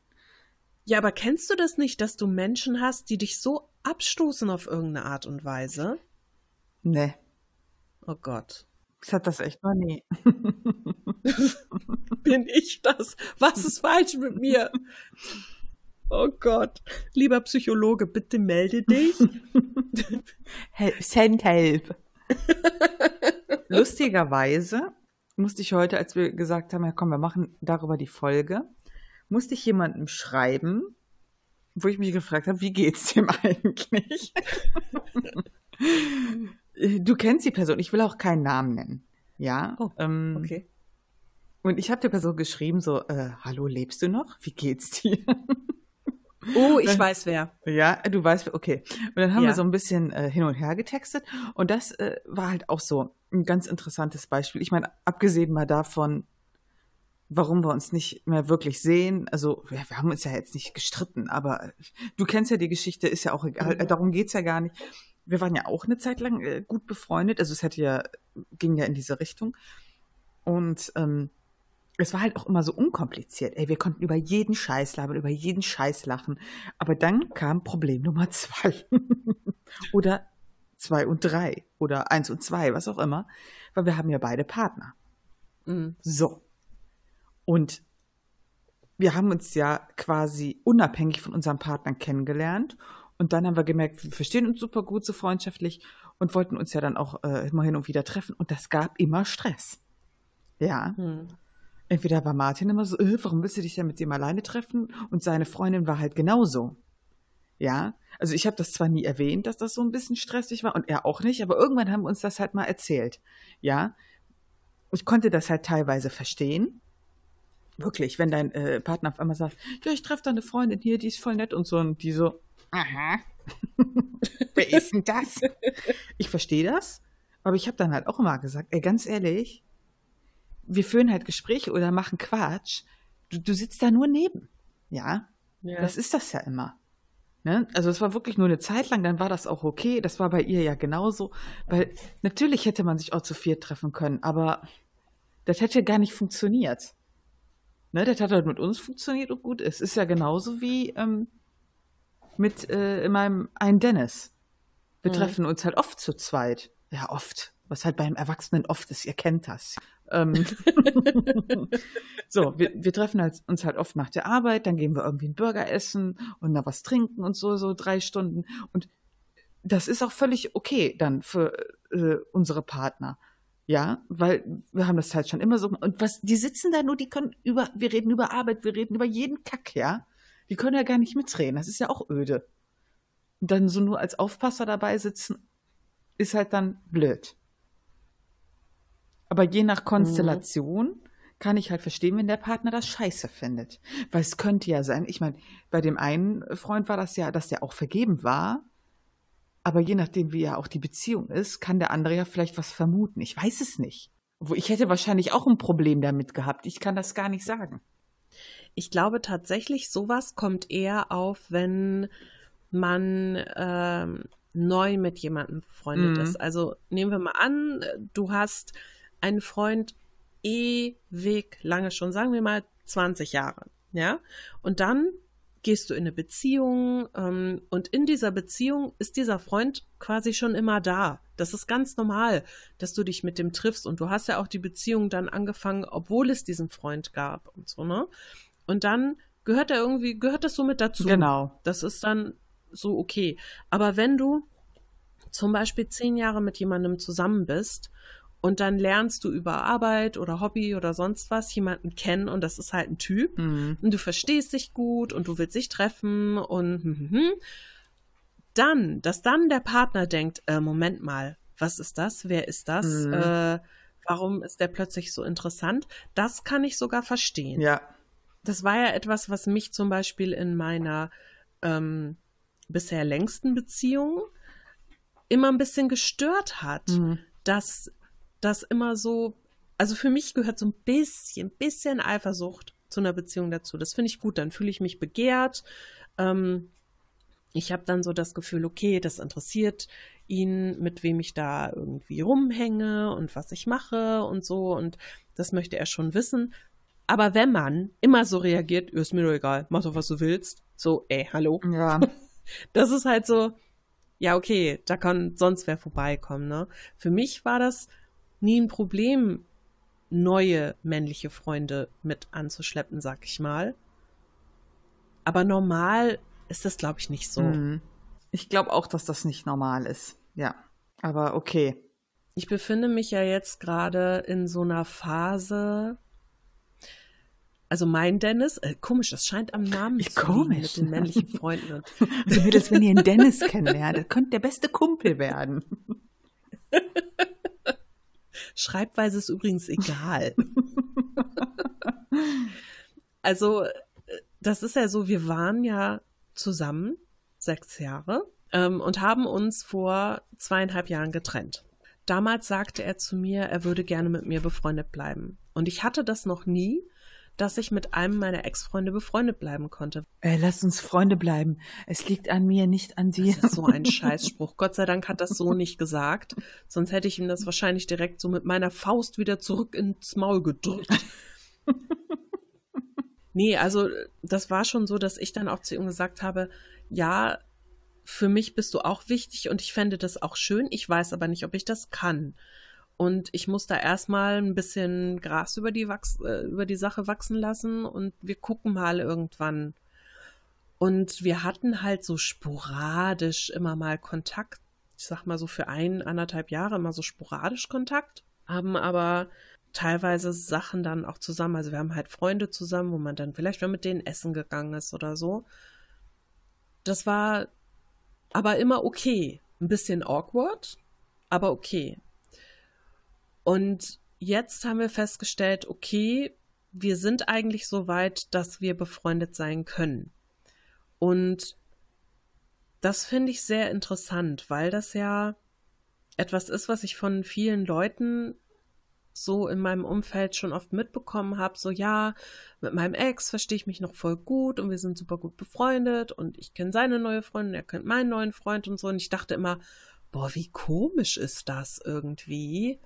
Ja, aber kennst du das nicht, dass du Menschen hast, die dich so abstoßen auf irgendeine Art und Weise? Nee. Oh Gott. Ich hatte das echt noch nie. Bin ich das? Was ist falsch mit mir? Oh Gott. Lieber Psychologe, bitte melde dich. help, send help. Lustigerweise musste ich heute, als wir gesagt haben, ja komm, wir machen darüber die Folge, musste ich jemandem schreiben, wo ich mich gefragt habe, wie geht's dem eigentlich? Du kennst die Person, ich will auch keinen Namen nennen. Ja. Oh, ähm, okay. Und ich habe der Person geschrieben, so, äh, hallo, lebst du noch? Wie geht's dir? Oh, ich dann, weiß wer. Ja, du weißt, okay. Und dann haben ja. wir so ein bisschen äh, hin und her getextet. Und das äh, war halt auch so ein ganz interessantes Beispiel. Ich meine, abgesehen mal davon, warum wir uns nicht mehr wirklich sehen. Also, wir, wir haben uns ja jetzt nicht gestritten, aber du kennst ja die Geschichte, ist ja auch egal, mhm. darum geht's ja gar nicht. Wir waren ja auch eine Zeit lang äh, gut befreundet, also es hätte ja, ging ja in diese Richtung. Und ähm, es war halt auch immer so unkompliziert. Ey, wir konnten über jeden Scheiß labern, über jeden Scheiß lachen. Aber dann kam Problem Nummer zwei. oder zwei und drei. Oder eins und zwei, was auch immer. Weil wir haben ja beide Partner. Mhm. So. Und wir haben uns ja quasi unabhängig von unserem Partner kennengelernt. Und dann haben wir gemerkt, wir verstehen uns super gut, so freundschaftlich und wollten uns ja dann auch äh, immer hin und wieder treffen. Und das gab immer Stress. Ja. Hm. Entweder war Martin immer so, äh, warum willst du dich ja mit dem alleine treffen? Und seine Freundin war halt genauso. Ja. Also ich habe das zwar nie erwähnt, dass das so ein bisschen stressig war und er auch nicht, aber irgendwann haben wir uns das halt mal erzählt. Ja. Ich konnte das halt teilweise verstehen. Wirklich, wenn dein äh, Partner auf einmal sagt, ja, ich treffe da eine Freundin hier, die ist voll nett und so, und die so, aha, wer ist denn das? Ich verstehe das, Aber ich habe dann halt auch immer gesagt, ey, ganz ehrlich, wir führen halt Gespräche oder machen Quatsch. Du, du sitzt da nur neben. Ja? ja. Das ist das ja immer. Ne? Also es war wirklich nur eine Zeit lang, dann war das auch okay. Das war bei ihr ja genauso. Weil natürlich hätte man sich auch zu viert treffen können, aber das hätte gar nicht funktioniert. Ne? Das hat halt mit uns funktioniert und gut. Es ist ja genauso wie ähm, mit äh, meinem einen Dennis. Wir mhm. treffen uns halt oft zu zweit. Ja, oft. Was halt beim Erwachsenen oft ist, ihr kennt das. Ähm so, wir, wir treffen halt, uns halt oft nach der Arbeit, dann gehen wir irgendwie einen Burger essen und da was trinken und so, so drei Stunden. Und das ist auch völlig okay dann für äh, unsere Partner. Ja, weil wir haben das halt schon immer so. Und was, die sitzen da nur, die können über, wir reden über Arbeit, wir reden über jeden Kack, ja. Die können ja gar nicht mitreden. Das ist ja auch öde. Und dann so nur als Aufpasser dabei sitzen, ist halt dann blöd. Aber je nach. Konstellation mhm. kann ich halt verstehen, wenn der Partner das scheiße findet. Weil es könnte ja sein, ich meine, bei dem einen Freund war das ja, dass der auch vergeben war. Aber je nachdem, wie ja auch die Beziehung ist, kann der andere ja vielleicht was vermuten. Ich weiß es nicht. Ich hätte wahrscheinlich auch ein Problem damit gehabt. Ich kann das gar nicht sagen. Ich glaube tatsächlich, sowas kommt eher auf, wenn man ähm, neu mit jemandem befreundet mhm. ist. Also nehmen wir mal an, du hast einen Freund ewig lange schon, sagen wir mal 20 Jahre, ja, und dann gehst du in eine Beziehung ähm, und in dieser Beziehung ist dieser Freund quasi schon immer da. Das ist ganz normal, dass du dich mit dem triffst und du hast ja auch die Beziehung dann angefangen, obwohl es diesen Freund gab und so, ne? Und dann gehört er irgendwie, gehört das so mit dazu. Genau. Das ist dann so okay. Aber wenn du zum Beispiel zehn Jahre mit jemandem zusammen bist und dann lernst du über Arbeit oder Hobby oder sonst was jemanden kennen und das ist halt ein Typ mhm. und du verstehst dich gut und du willst dich treffen und hm, hm, hm. dann, dass dann der Partner denkt, äh, Moment mal, was ist das? Wer ist das? Mhm. Äh, warum ist der plötzlich so interessant? Das kann ich sogar verstehen. Ja. Das war ja etwas, was mich zum Beispiel in meiner ähm, bisher längsten Beziehung immer ein bisschen gestört hat, mhm. dass das immer so, also für mich gehört so ein bisschen, bisschen Eifersucht zu einer Beziehung dazu. Das finde ich gut, dann fühle ich mich begehrt. Ähm, ich habe dann so das Gefühl, okay, das interessiert ihn, mit wem ich da irgendwie rumhänge und was ich mache und so. Und das möchte er schon wissen. Aber wenn man immer so reagiert, ist mir doch egal, mach doch, was du willst. So, ey, hallo. Ja. Das ist halt so, ja, okay, da kann sonst wer vorbeikommen, ne? Für mich war das nie ein Problem, neue männliche Freunde mit anzuschleppen, sag ich mal. Aber normal ist das, glaube ich, nicht so. Mhm. Ich glaube auch, dass das nicht normal ist. Ja, aber okay. Ich befinde mich ja jetzt gerade in so einer Phase, also mein Dennis, äh, komisch, das scheint am Namen zu komisch. mit den männlichen Freunden. also Mädels, wenn ihr einen Dennis kennenlernt, könnt der beste Kumpel werden. Schreibweise ist übrigens egal. also, das ist ja so, wir waren ja zusammen sechs Jahre ähm, und haben uns vor zweieinhalb Jahren getrennt. Damals sagte er zu mir, er würde gerne mit mir befreundet bleiben. Und ich hatte das noch nie dass ich mit einem meiner Ex-Freunde befreundet bleiben konnte. Ey, lass uns Freunde bleiben. Es liegt an mir, nicht an dir. Das ist so ein Scheißspruch. Gott sei Dank hat das so nicht gesagt. Sonst hätte ich ihm das wahrscheinlich direkt so mit meiner Faust wieder zurück ins Maul gedrückt. nee, also das war schon so, dass ich dann auch zu ihm gesagt habe, ja, für mich bist du auch wichtig und ich fände das auch schön. Ich weiß aber nicht, ob ich das kann. Und ich muss da erstmal ein bisschen Gras über die, Wachs äh, über die Sache wachsen lassen und wir gucken mal irgendwann. Und wir hatten halt so sporadisch immer mal Kontakt. Ich sag mal so für ein, anderthalb Jahre immer so sporadisch Kontakt. Haben aber teilweise Sachen dann auch zusammen. Also wir haben halt Freunde zusammen, wo man dann vielleicht mal mit denen essen gegangen ist oder so. Das war aber immer okay. Ein bisschen awkward, aber okay. Und jetzt haben wir festgestellt, okay, wir sind eigentlich so weit, dass wir befreundet sein können. Und das finde ich sehr interessant, weil das ja etwas ist, was ich von vielen Leuten so in meinem Umfeld schon oft mitbekommen habe, so ja, mit meinem Ex verstehe ich mich noch voll gut und wir sind super gut befreundet und ich kenne seine neue Freundin, er kennt meinen neuen Freund und so. Und ich dachte immer, boah, wie komisch ist das irgendwie?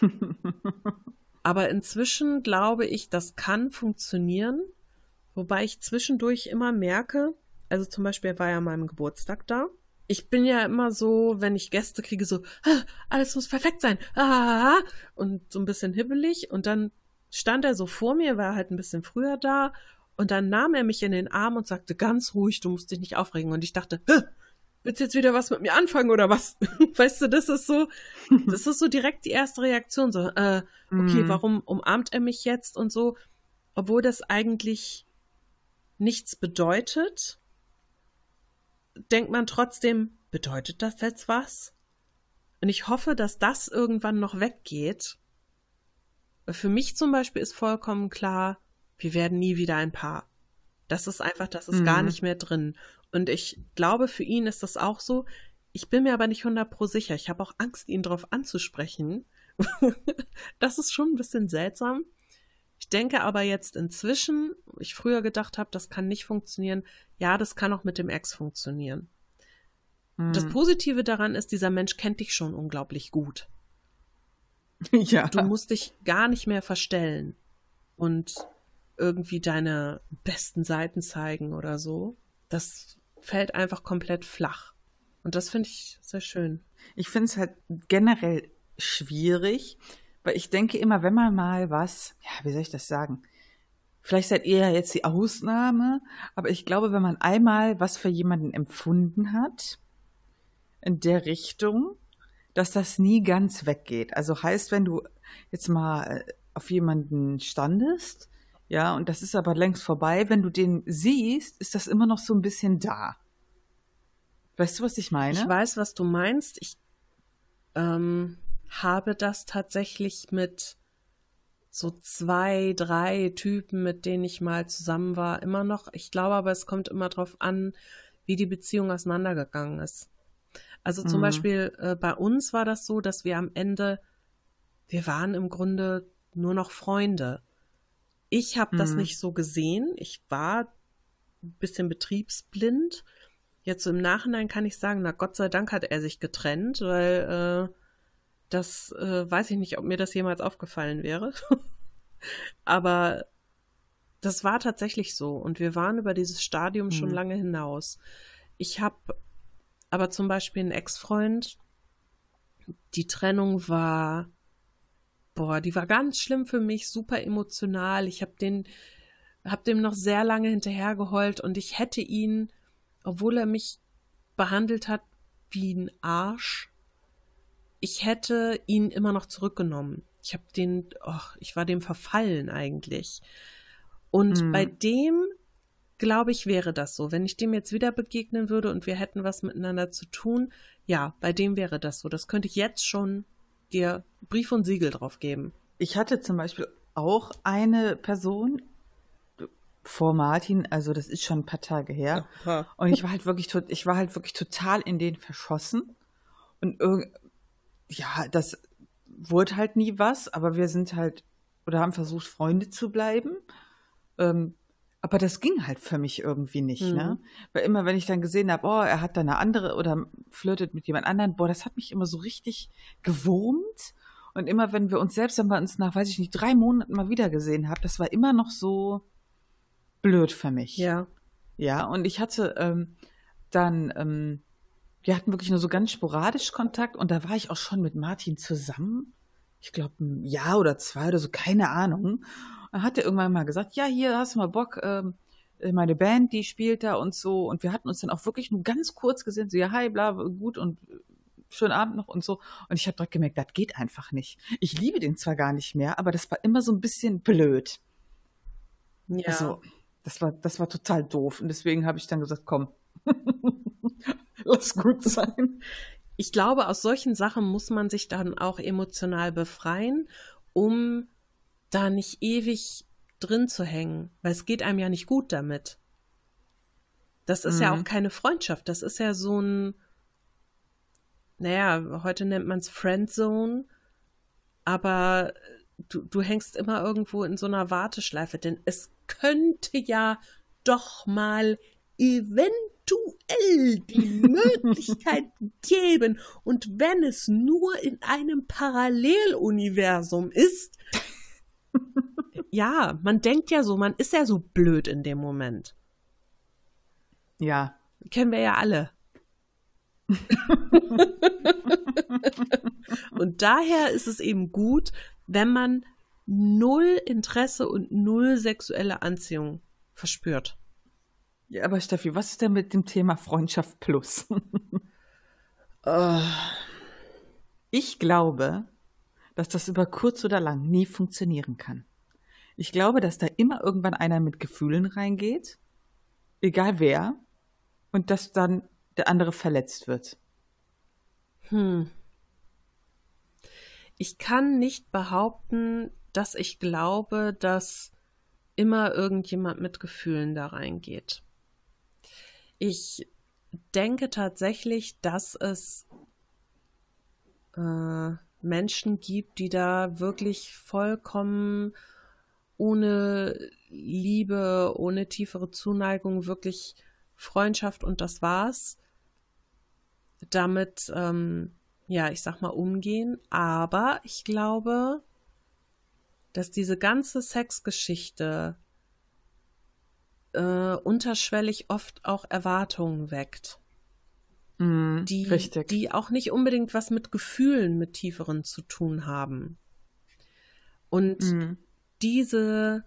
Aber inzwischen glaube ich, das kann funktionieren, wobei ich zwischendurch immer merke, also zum Beispiel er war ja an meinem Geburtstag da ich bin ja immer so, wenn ich Gäste kriege, so, ah, alles muss perfekt sein. Ah, und so ein bisschen hibbelig. Und dann stand er so vor mir, war halt ein bisschen früher da. Und dann nahm er mich in den Arm und sagte ganz ruhig, du musst dich nicht aufregen. Und ich dachte, willst du jetzt wieder was mit mir anfangen oder was? weißt du, das ist so, das ist so direkt die erste Reaktion. So, äh, okay, mm. warum umarmt er mich jetzt und so? Obwohl das eigentlich nichts bedeutet denkt man trotzdem, bedeutet das jetzt was? Und ich hoffe, dass das irgendwann noch weggeht. Für mich zum Beispiel ist vollkommen klar, wir werden nie wieder ein Paar. Das ist einfach, das ist mhm. gar nicht mehr drin. Und ich glaube, für ihn ist das auch so. Ich bin mir aber nicht 100% sicher. Ich habe auch Angst, ihn darauf anzusprechen. das ist schon ein bisschen seltsam. Ich denke aber jetzt inzwischen, ich früher gedacht habe, das kann nicht funktionieren. Ja, das kann auch mit dem Ex funktionieren. Hm. Das Positive daran ist, dieser Mensch kennt dich schon unglaublich gut. Ja. Du musst dich gar nicht mehr verstellen und irgendwie deine besten Seiten zeigen oder so. Das fällt einfach komplett flach. Und das finde ich sehr schön. Ich finde es halt generell schwierig, weil ich denke immer, wenn man mal was, ja, wie soll ich das sagen? Vielleicht seid ihr ja jetzt die Ausnahme, aber ich glaube, wenn man einmal was für jemanden empfunden hat, in der Richtung, dass das nie ganz weggeht. Also heißt, wenn du jetzt mal äh, auf jemanden standest, ja, und das ist aber längst vorbei, wenn du den siehst, ist das immer noch so ein bisschen da. Weißt du, was ich meine? Ich weiß, was du meinst. Ich ähm, habe das tatsächlich mit so zwei, drei Typen, mit denen ich mal zusammen war, immer noch. Ich glaube aber, es kommt immer darauf an, wie die Beziehung auseinandergegangen ist. Also zum mhm. Beispiel äh, bei uns war das so, dass wir am Ende, wir waren im Grunde nur noch Freunde. Ich habe mhm. das nicht so gesehen. Ich war ein bisschen betriebsblind. Jetzt so im Nachhinein kann ich sagen, na Gott sei Dank hat er sich getrennt, weil äh, das äh, weiß ich nicht, ob mir das jemals aufgefallen wäre. aber das war tatsächlich so. Und wir waren über dieses Stadium mhm. schon lange hinaus. Ich habe aber zum Beispiel einen Ex-Freund, die Trennung war, boah, die war ganz schlimm für mich, super emotional. Ich habe den, habe dem noch sehr lange hinterhergeheult und ich hätte ihn, obwohl er mich behandelt hat wie ein Arsch, ich hätte ihn immer noch zurückgenommen. Ich habe den, oh, ich war dem verfallen eigentlich. Und mhm. bei dem, glaube ich, wäre das so. Wenn ich dem jetzt wieder begegnen würde und wir hätten was miteinander zu tun, ja, bei dem wäre das so. Das könnte ich jetzt schon dir Brief und Siegel drauf geben. Ich hatte zum Beispiel auch eine Person vor Martin, also das ist schon ein paar Tage her. Aha. Und ich war halt wirklich, ich war halt wirklich total in den verschossen. Und ja, das wurde halt nie was, aber wir sind halt oder haben versucht, Freunde zu bleiben. Ähm, aber das ging halt für mich irgendwie nicht, ne? mhm. ne? Weil immer, wenn ich dann gesehen habe, oh, er hat da eine andere oder flirtet mit jemand anderem, boah, das hat mich immer so richtig gewurmt. Und immer, wenn wir uns selbst dann bei uns nach, weiß ich nicht, drei Monaten mal wieder gesehen haben, das war immer noch so blöd für mich. Ja. Ja, und ich hatte ähm, dann ähm, wir hatten wirklich nur so ganz sporadisch Kontakt und da war ich auch schon mit Martin zusammen. Ich glaube, ein Jahr oder zwei oder so, keine Ahnung. Und hat er irgendwann mal gesagt, ja, hier hast du mal Bock, ähm, meine Band, die spielt da und so. Und wir hatten uns dann auch wirklich nur ganz kurz gesehen, so, ja, hi, bla, gut und schönen Abend noch und so. Und ich habe direkt gemerkt, das geht einfach nicht. Ich liebe den zwar gar nicht mehr, aber das war immer so ein bisschen blöd. Ja. Also, das war, das war total doof. Und deswegen habe ich dann gesagt, komm, Lass gut sein. Ich glaube, aus solchen Sachen muss man sich dann auch emotional befreien, um da nicht ewig drin zu hängen, weil es geht einem ja nicht gut damit. Das ist mhm. ja auch keine Freundschaft, das ist ja so ein naja, heute nennt man es Friendzone, aber du, du hängst immer irgendwo in so einer Warteschleife, denn es könnte ja doch mal eventuell die Möglichkeit geben. Und wenn es nur in einem Paralleluniversum ist, ja, man denkt ja so, man ist ja so blöd in dem Moment. Ja. Kennen wir ja alle. und daher ist es eben gut, wenn man null Interesse und null sexuelle Anziehung verspürt. Ja, aber Steffi, was ist denn mit dem Thema Freundschaft plus? uh. Ich glaube, dass das über kurz oder lang nie funktionieren kann. Ich glaube, dass da immer irgendwann einer mit Gefühlen reingeht, egal wer, und dass dann der andere verletzt wird. Hm. Ich kann nicht behaupten, dass ich glaube, dass immer irgendjemand mit Gefühlen da reingeht. Ich denke tatsächlich, dass es äh, Menschen gibt, die da wirklich vollkommen ohne Liebe, ohne tiefere Zuneigung, wirklich Freundschaft und das war's, damit, ähm, ja, ich sag mal, umgehen. Aber ich glaube, dass diese ganze Sexgeschichte äh, unterschwellig oft auch Erwartungen weckt. Mm, die, richtig. die auch nicht unbedingt was mit Gefühlen, mit tieferen zu tun haben. Und mm. diese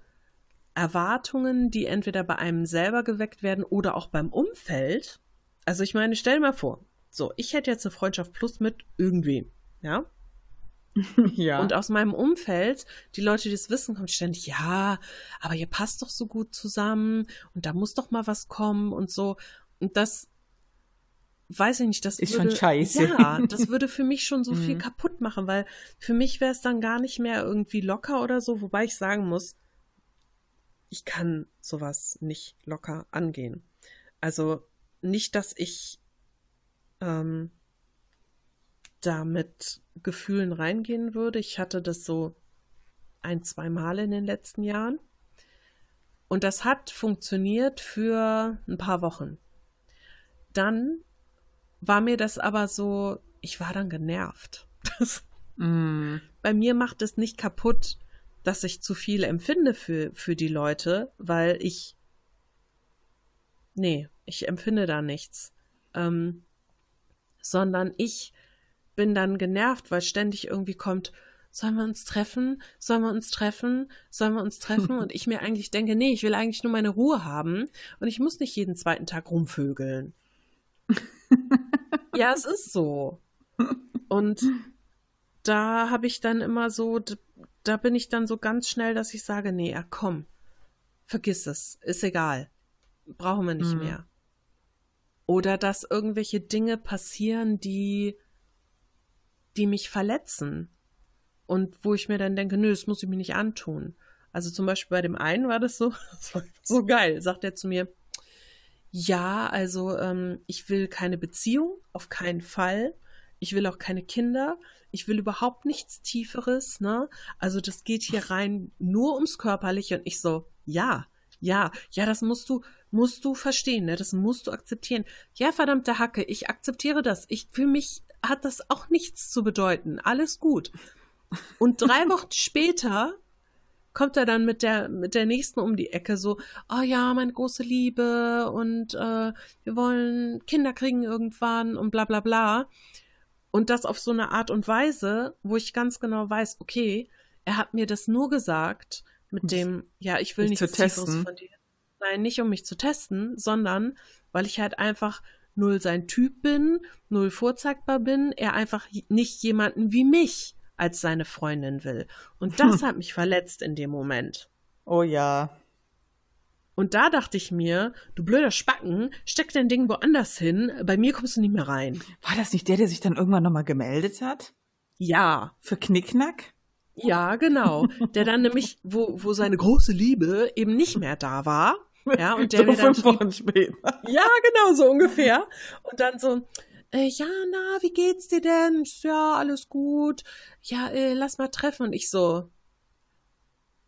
Erwartungen, die entweder bei einem selber geweckt werden oder auch beim Umfeld. Also ich meine, stell dir mal vor, so, ich hätte jetzt eine Freundschaft plus mit irgendwem, ja? ja. Und aus meinem Umfeld, die Leute, die das wissen, kommt ständig, ja, aber ihr passt doch so gut zusammen und da muss doch mal was kommen und so. Und das weiß ich nicht, das ist würde, schon scheiße. Ja, das würde für mich schon so viel mhm. kaputt machen, weil für mich wäre es dann gar nicht mehr irgendwie locker oder so, wobei ich sagen muss, ich kann sowas nicht locker angehen. Also nicht, dass ich ähm, da mit Gefühlen reingehen würde. Ich hatte das so ein, zwei Mal in den letzten Jahren. Und das hat funktioniert für ein paar Wochen. Dann war mir das aber so, ich war dann genervt. Das, mm. Bei mir macht es nicht kaputt, dass ich zu viel empfinde für, für die Leute, weil ich. Nee, ich empfinde da nichts. Ähm, sondern ich bin dann genervt, weil ständig irgendwie kommt, sollen wir uns treffen? Sollen wir uns treffen? Sollen wir uns treffen? Und ich mir eigentlich denke, nee, ich will eigentlich nur meine Ruhe haben und ich muss nicht jeden zweiten Tag rumvögeln. ja, es ist so. Und da habe ich dann immer so, da bin ich dann so ganz schnell, dass ich sage, nee, ja, komm, vergiss es, ist egal. Brauchen wir nicht mhm. mehr. Oder dass irgendwelche Dinge passieren, die die mich verletzen. Und wo ich mir dann denke, nö, das muss ich mir nicht antun. Also zum Beispiel bei dem einen war das so, das war so geil, sagt er zu mir, ja, also ähm, ich will keine Beziehung, auf keinen Fall. Ich will auch keine Kinder. Ich will überhaupt nichts Tieferes, ne? Also das geht hier rein nur ums Körperliche und ich so, ja, ja, ja, das musst du, musst du verstehen, ne? Das musst du akzeptieren. Ja, verdammte Hacke, ich akzeptiere das. Ich für mich hat das auch nichts zu bedeuten. Alles gut. Und drei Wochen später kommt er dann mit der mit der nächsten um die Ecke so, oh ja, meine große Liebe und äh, wir wollen Kinder kriegen irgendwann und bla bla bla. Und das auf so eine Art und Weise, wo ich ganz genau weiß, okay, er hat mir das nur gesagt mit dem, ja, ich will nichts Tieferes von dir. Nein, nicht um mich zu testen, sondern weil ich halt einfach null sein Typ bin, null vorzeigbar bin, er einfach nicht jemanden wie mich als seine Freundin will. Und das hat mich verletzt in dem Moment. Oh ja. Und da dachte ich mir, du blöder Spacken, steck dein Ding woanders hin, bei mir kommst du nicht mehr rein. War das nicht der, der sich dann irgendwann nochmal gemeldet hat? Ja. Für Knickknack? Ja, genau. Der dann nämlich, wo, wo seine große Liebe eben nicht mehr da war, ja, und der so mir dann fünf Wochen später. Ja, genau, so ungefähr. Und dann so, äh, ja, na, wie geht's dir denn? Ja, alles gut. Ja, äh, lass mal treffen. Und ich so,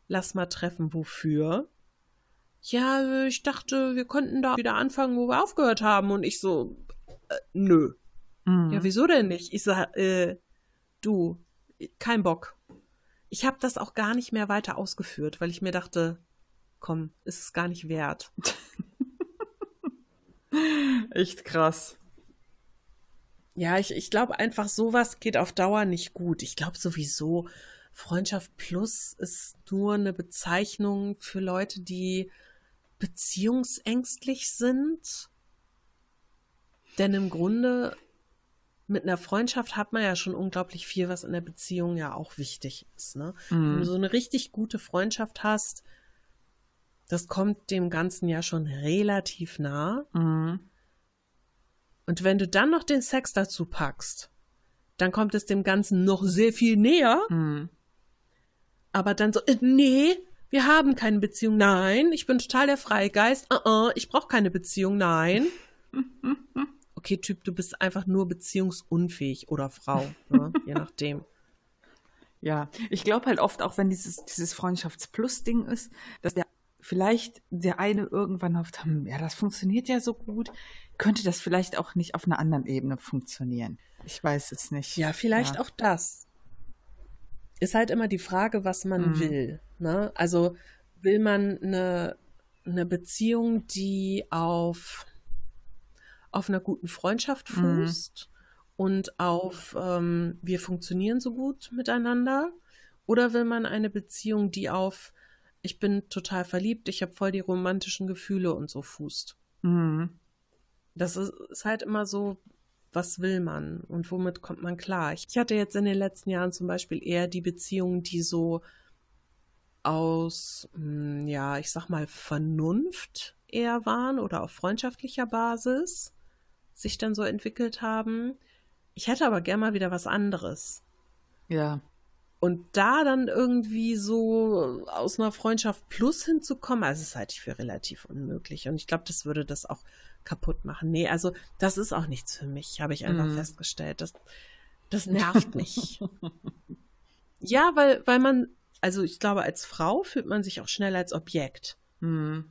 lass mal treffen, wofür? Ja, äh, ich dachte, wir könnten da wieder anfangen, wo wir aufgehört haben. Und ich so, äh, nö. Mhm. Ja, wieso denn nicht? Ich sag, äh, du, kein Bock. Ich habe das auch gar nicht mehr weiter ausgeführt, weil ich mir dachte, komm, ist es gar nicht wert. Echt krass. Ja, ich, ich glaube einfach, sowas geht auf Dauer nicht gut. Ich glaube sowieso, Freundschaft Plus ist nur eine Bezeichnung für Leute, die beziehungsängstlich sind. Denn im Grunde mit einer Freundschaft hat man ja schon unglaublich viel, was in der Beziehung ja auch wichtig ist. Ne? Mhm. Wenn du mhm. so eine richtig gute Freundschaft hast, das kommt dem Ganzen ja schon relativ nah. Mhm. Und wenn du dann noch den Sex dazu packst, dann kommt es dem Ganzen noch sehr viel näher. Mhm. Aber dann so, äh, nee, wir haben keine Beziehung. Nein, ich bin total der Freigeist. Uh -uh, ich brauche keine Beziehung. Nein. Okay, Typ, du bist einfach nur beziehungsunfähig oder Frau, ne? je nachdem. Ja, ich glaube halt oft auch, wenn dieses, dieses Freundschafts-Plus-Ding ist, dass der vielleicht der eine irgendwann hofft, hm, ja, das funktioniert ja so gut, könnte das vielleicht auch nicht auf einer anderen Ebene funktionieren. Ich weiß es nicht. Ja, vielleicht ja. auch das. Ist halt immer die Frage, was man mhm. will. Ne? Also will man eine, eine Beziehung, die auf auf einer guten Freundschaft mhm. fußt mhm. und auf ähm, wir funktionieren so gut miteinander? Oder will man eine Beziehung, die auf ich bin total verliebt, ich habe voll die romantischen Gefühle und so fußt? Mhm. Das ist, ist halt immer so, was will man und womit kommt man klar? Ich hatte jetzt in den letzten Jahren zum Beispiel eher die Beziehungen, die so aus, hm, ja, ich sag mal, Vernunft eher waren oder auf freundschaftlicher Basis sich dann so entwickelt haben. Ich hätte aber gern mal wieder was anderes. Ja. Und da dann irgendwie so aus einer Freundschaft plus hinzukommen, also das halte ich für relativ unmöglich. Und ich glaube, das würde das auch kaputt machen. Nee, also das ist auch nichts für mich, habe ich einfach mm. festgestellt. Das, das nervt mich. ja, weil, weil man, also ich glaube, als Frau fühlt man sich auch schnell als Objekt. Mm.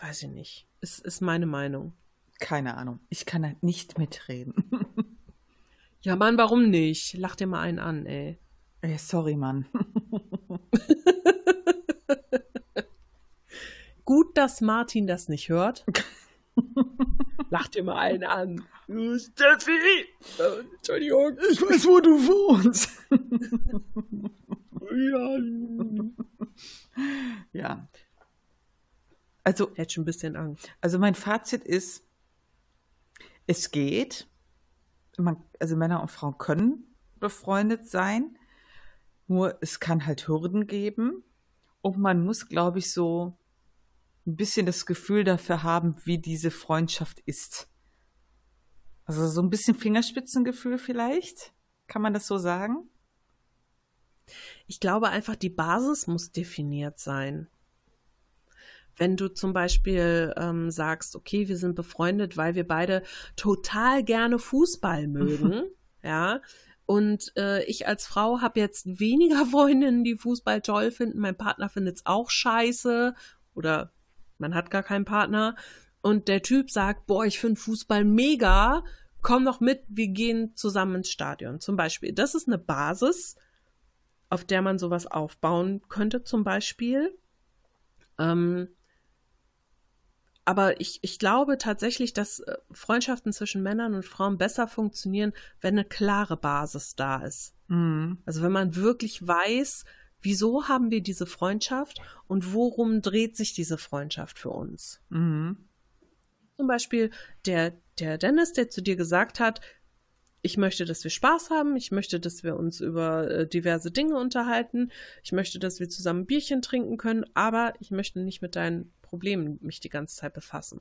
Weiß ich nicht. Ist, ist meine Meinung. Keine Ahnung. Ich kann halt nicht mitreden. ja, Mann, warum nicht? Lach dir mal einen an, ey. Ey, sorry, Mann. Gut, dass Martin das nicht hört. Lach dir mal einen an. Steffi! Entschuldigung. Ich weiß, wo du wohnst. ja. ja. Also. Hätte schon ein bisschen Angst. Also, mein Fazit ist, es geht. Man, also Männer und Frauen können befreundet sein. Nur es kann halt Hürden geben. Und man muss, glaube ich, so ein bisschen das Gefühl dafür haben, wie diese Freundschaft ist. Also so ein bisschen Fingerspitzengefühl vielleicht. Kann man das so sagen? Ich glaube einfach, die Basis muss definiert sein wenn du zum Beispiel ähm, sagst, okay, wir sind befreundet, weil wir beide total gerne Fußball mögen, ja, und äh, ich als Frau habe jetzt weniger Freundinnen, die Fußball toll finden. Mein Partner findet es auch scheiße oder man hat gar keinen Partner. Und der Typ sagt, boah, ich finde Fußball mega, komm doch mit, wir gehen zusammen ins Stadion. Zum Beispiel. Das ist eine Basis, auf der man sowas aufbauen könnte, zum Beispiel. Ähm, aber ich, ich glaube tatsächlich, dass äh, Freundschaften zwischen Männern und Frauen besser funktionieren, wenn eine klare Basis da ist. Mhm. Also wenn man wirklich weiß, wieso haben wir diese Freundschaft und worum dreht sich diese Freundschaft für uns. Mhm. Zum Beispiel der, der Dennis, der zu dir gesagt hat, ich möchte, dass wir Spaß haben, ich möchte, dass wir uns über äh, diverse Dinge unterhalten, ich möchte, dass wir zusammen Bierchen trinken können, aber ich möchte nicht mit deinen Problemen mich die ganze Zeit befassen.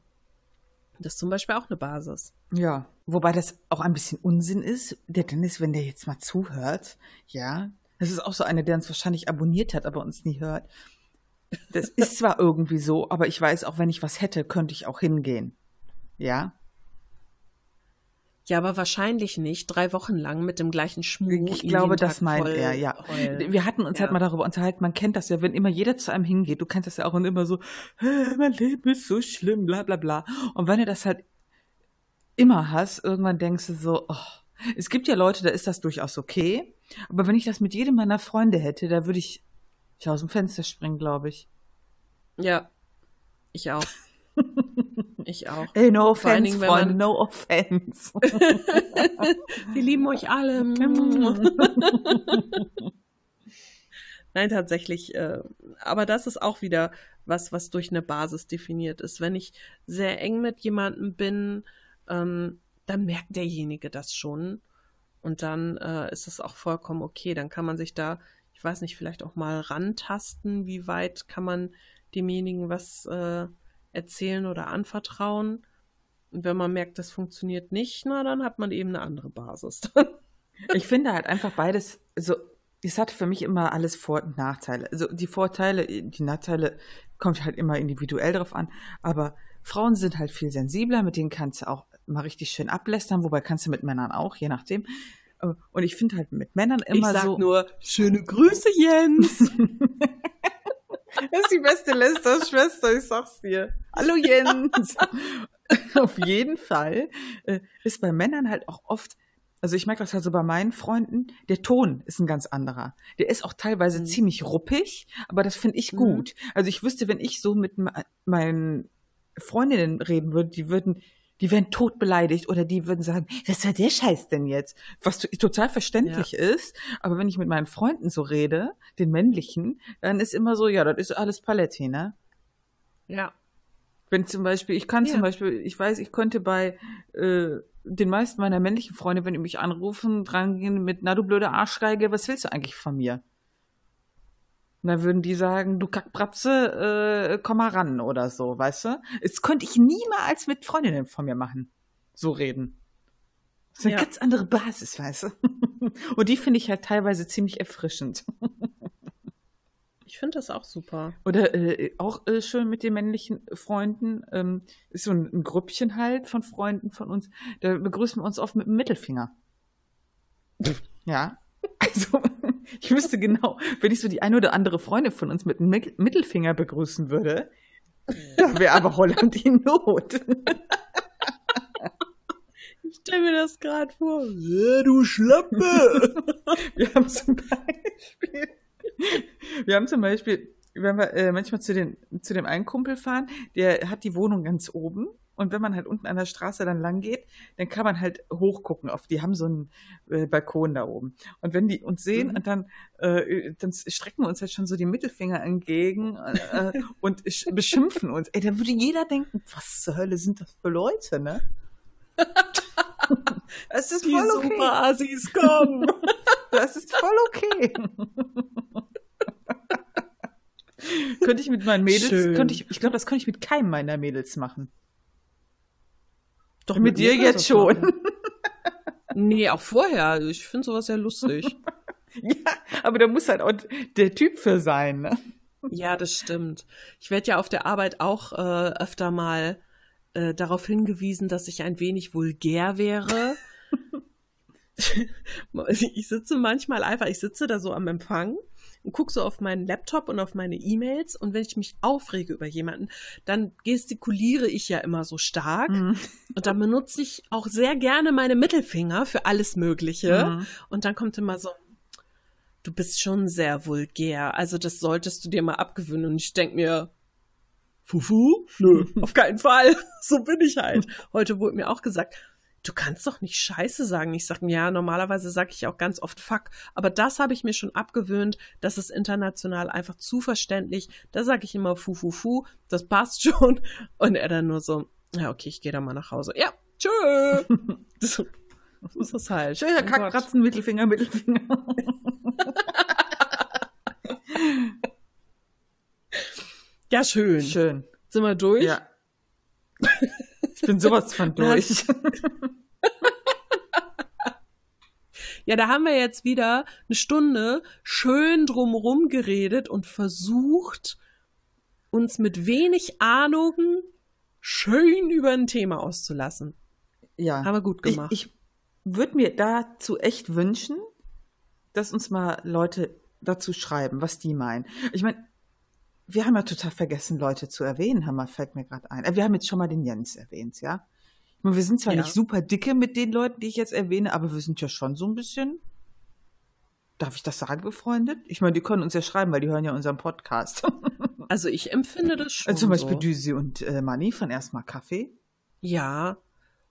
Das ist zum Beispiel auch eine Basis. Ja, wobei das auch ein bisschen Unsinn ist. Der Dennis, wenn der jetzt mal zuhört, ja, das ist auch so einer, der uns wahrscheinlich abonniert hat, aber uns nie hört. Das ist zwar irgendwie so, aber ich weiß, auch wenn ich was hätte, könnte ich auch hingehen. Ja? Ja, aber wahrscheinlich nicht drei Wochen lang mit dem gleichen Schmuck. Ich glaube, das meint er, ja. Heulen. Wir hatten uns halt ja. halt mal darüber unterhalten, man kennt das ja, wenn immer jeder zu einem hingeht, du kennst das ja auch und immer so, mein Leben ist so schlimm, bla bla bla. Und wenn du das halt immer hast, irgendwann denkst du so, oh, es gibt ja Leute, da ist das durchaus okay. Aber wenn ich das mit jedem meiner Freunde hätte, da würde ich, ich aus dem Fenster springen, glaube ich. Ja, ich auch. Ich auch. Ey, no offense, Dingen, Freunde, man... no offense. Wir lieben euch alle. Nein, tatsächlich. Äh, aber das ist auch wieder was, was durch eine Basis definiert ist. Wenn ich sehr eng mit jemandem bin, ähm, dann merkt derjenige das schon. Und dann äh, ist es auch vollkommen okay. Dann kann man sich da, ich weiß nicht, vielleicht auch mal rantasten, wie weit kann man demjenigen was äh, erzählen oder anvertrauen. Und wenn man merkt, das funktioniert nicht, na, dann hat man eben eine andere Basis. ich finde halt einfach beides, so, es hat für mich immer alles Vor- und Nachteile. Also die Vorteile, die Nachteile kommt halt immer individuell drauf an, aber Frauen sind halt viel sensibler, mit denen kannst du auch mal richtig schön ablästern, wobei kannst du mit Männern auch, je nachdem. Und ich finde halt mit Männern immer ich sag so. nur, schöne Grüße, Jens. Das ist die beste Lester-Schwester, ich sag's dir. Hallo Jens. Auf jeden Fall äh, ist bei Männern halt auch oft, also ich merke das halt so bei meinen Freunden, der Ton ist ein ganz anderer. Der ist auch teilweise mhm. ziemlich ruppig, aber das finde ich mhm. gut. Mhm. Also ich wüsste, wenn ich so mit meinen Freundinnen reden würde, die würden die wären tot beleidigt oder die würden sagen, was war der Scheiß denn jetzt? Was total verständlich ja. ist. Aber wenn ich mit meinen Freunden so rede, den männlichen, dann ist immer so, ja, das ist alles Paletti, ne? Ja. Wenn zum Beispiel, ich kann ja. zum Beispiel, ich weiß, ich konnte bei äh, den meisten meiner männlichen Freunde, wenn die mich anrufen, drangehen mit, na du blöde Arschgeige, was willst du eigentlich von mir? Und dann würden die sagen, du Kackbratze, äh, komm mal ran oder so, weißt du? Das könnte ich niemals mit Freundinnen von mir machen. So reden. Das ist eine ja. ganz andere Basis, weißt du? Und die finde ich halt teilweise ziemlich erfrischend. Ich finde das auch super. Oder äh, auch äh, schön mit den männlichen Freunden. Ähm, ist so ein, ein Grüppchen halt von Freunden von uns. Da begrüßen wir uns oft mit dem Mittelfinger. ja. Also, ich wüsste genau, wenn ich so die eine oder andere Freundin von uns mit einem Mittelfinger begrüßen würde, da wäre aber Holland in Not. Ich stelle mir das gerade vor. Ja, du Schlappe! wir haben zum Beispiel, wir haben zum Beispiel, wenn wir äh, manchmal zu, den, zu dem einen Kumpel fahren, der hat die Wohnung ganz oben und wenn man halt unten an der Straße dann lang geht, dann kann man halt hochgucken auf, die haben so einen äh, Balkon da oben. Und wenn die uns sehen mhm. und dann, äh, dann strecken wir uns halt schon so die Mittelfinger entgegen äh, und beschimpfen uns. Ey, da würde jeder denken, was zur Hölle sind das für Leute, ne? Es ist voll okay. Super Assis kommen. Das ist voll okay. könnte ich mit meinen Mädels, Schön. könnte ich, ich glaube, das könnte ich mit keinem meiner Mädels machen. Doch mit, mit dir jetzt schon. nee, auch vorher. Ich finde sowas ja lustig. ja, aber da muss halt auch der Typ für sein, ne? Ja, das stimmt. Ich werde ja auf der Arbeit auch äh, öfter mal äh, darauf hingewiesen, dass ich ein wenig vulgär wäre. ich sitze manchmal einfach, ich sitze da so am Empfang und gucke so auf meinen Laptop und auf meine E-Mails und wenn ich mich aufrege über jemanden, dann gestikuliere ich ja immer so stark mhm. und dann benutze ich auch sehr gerne meine Mittelfinger für alles Mögliche mhm. und dann kommt immer so, du bist schon sehr vulgär, also das solltest du dir mal abgewöhnen und ich denke mir, Fufu? Nö, auf keinen Fall. So bin ich halt. Heute wurde mir auch gesagt, du kannst doch nicht Scheiße sagen. Ich sage, ja, normalerweise sage ich auch ganz oft Fuck. Aber das habe ich mir schon abgewöhnt. Das ist international einfach zu verständlich. Da sage ich immer Fu, Fu, Fu. Das passt schon. Und er dann nur so, ja, okay, ich gehe da mal nach Hause. Ja, tschö. so, so ist es halt. Schöner oh Kackkratzen, Mittelfinger, Mittelfinger. ja, schön. Schön. Sind wir durch? Ja. Ich bin sowas von durch. Ja, da haben wir jetzt wieder eine Stunde schön drumherum geredet und versucht, uns mit wenig Ahnung schön über ein Thema auszulassen. Ja. Haben wir gut gemacht. Ich, ich würde mir dazu echt wünschen, dass uns mal Leute dazu schreiben, was die meinen. Ich meine, wir haben ja total vergessen, Leute zu erwähnen, Hammer, fällt mir gerade ein. Äh, wir haben jetzt schon mal den Jens erwähnt, ja. Meine, wir sind zwar ja. nicht super dicke mit den Leuten, die ich jetzt erwähne, aber wir sind ja schon so ein bisschen, darf ich das sagen, befreundet? Ich meine, die können uns ja schreiben, weil die hören ja unseren Podcast. Also ich empfinde das schon. Also zum Beispiel so. Düsi und äh, Manni von Erstmal Kaffee. Ja,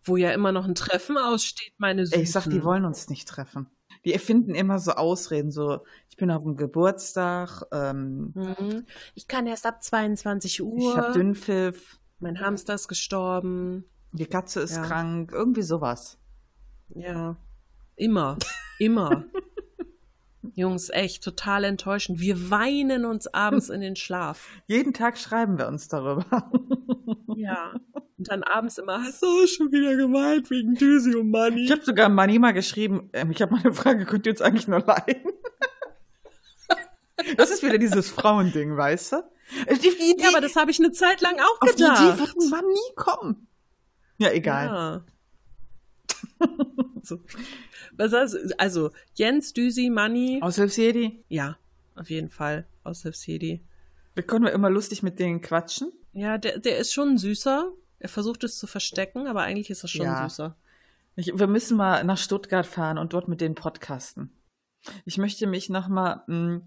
wo ja immer noch ein Treffen aussteht, meine Süßen. Ich sag, die wollen uns nicht treffen. Die erfinden immer so Ausreden, so, ich bin auf dem Geburtstag. Ähm, mhm. Ich kann erst ab 22 Uhr. Ich hab Dünnpfiff. Mein Hamster ist gestorben. Die Katze ist ja. krank. Irgendwie sowas. Ja. Immer. Immer. Jungs, echt total enttäuschend. Wir weinen uns abends in den Schlaf. Jeden Tag schreiben wir uns darüber. Ja. Und dann abends immer, hast du schon wieder gemeint wegen Düsi und Money? Ich habe sogar Money mal geschrieben, ähm, ich habe mal eine Frage, könnt ihr uns eigentlich nur leiden? das ist wieder dieses Frauending, weißt du? Die, die, die, ja, aber das habe ich eine Zeit lang auch auf gedacht. Die Idee wird man nie kommen. Ja, egal. Ja. so. Was heißt, also Jens, Düsi, Money. Aushilfsjedi? Ja, auf jeden Fall. Aushilfsjedi. Wir können immer lustig mit denen quatschen. Ja, der, der ist schon süßer. Er versucht es zu verstecken, aber eigentlich ist er schon ja. süßer. Ich, wir müssen mal nach Stuttgart fahren und dort mit den podcasten. Ich möchte mich nochmal hm,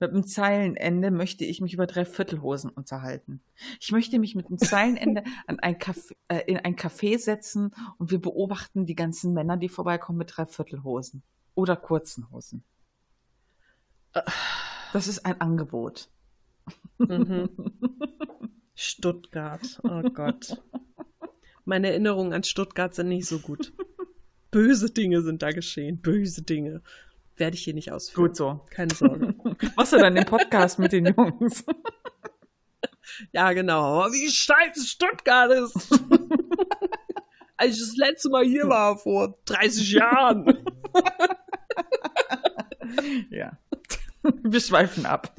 mit einem Zeilenende möchte ich mich über Dreiviertelhosen unterhalten. Ich möchte mich mit einem Zeilenende an ein Café, äh, in ein Café setzen und wir beobachten die ganzen Männer, die vorbeikommen mit Dreiviertelhosen oder kurzen Hosen. Das ist ein Angebot. Mhm. Stuttgart, oh Gott. Meine Erinnerungen an Stuttgart sind nicht so gut. Böse Dinge sind da geschehen, böse Dinge werde ich hier nicht ausführen. Gut so. Keine Sorge. Machst du dann den Podcast mit den Jungs? Ja, genau. Wie scheiße Stuttgart ist. Als ich das letzte Mal hier war, vor 30 Jahren. ja. Wir schweifen ab.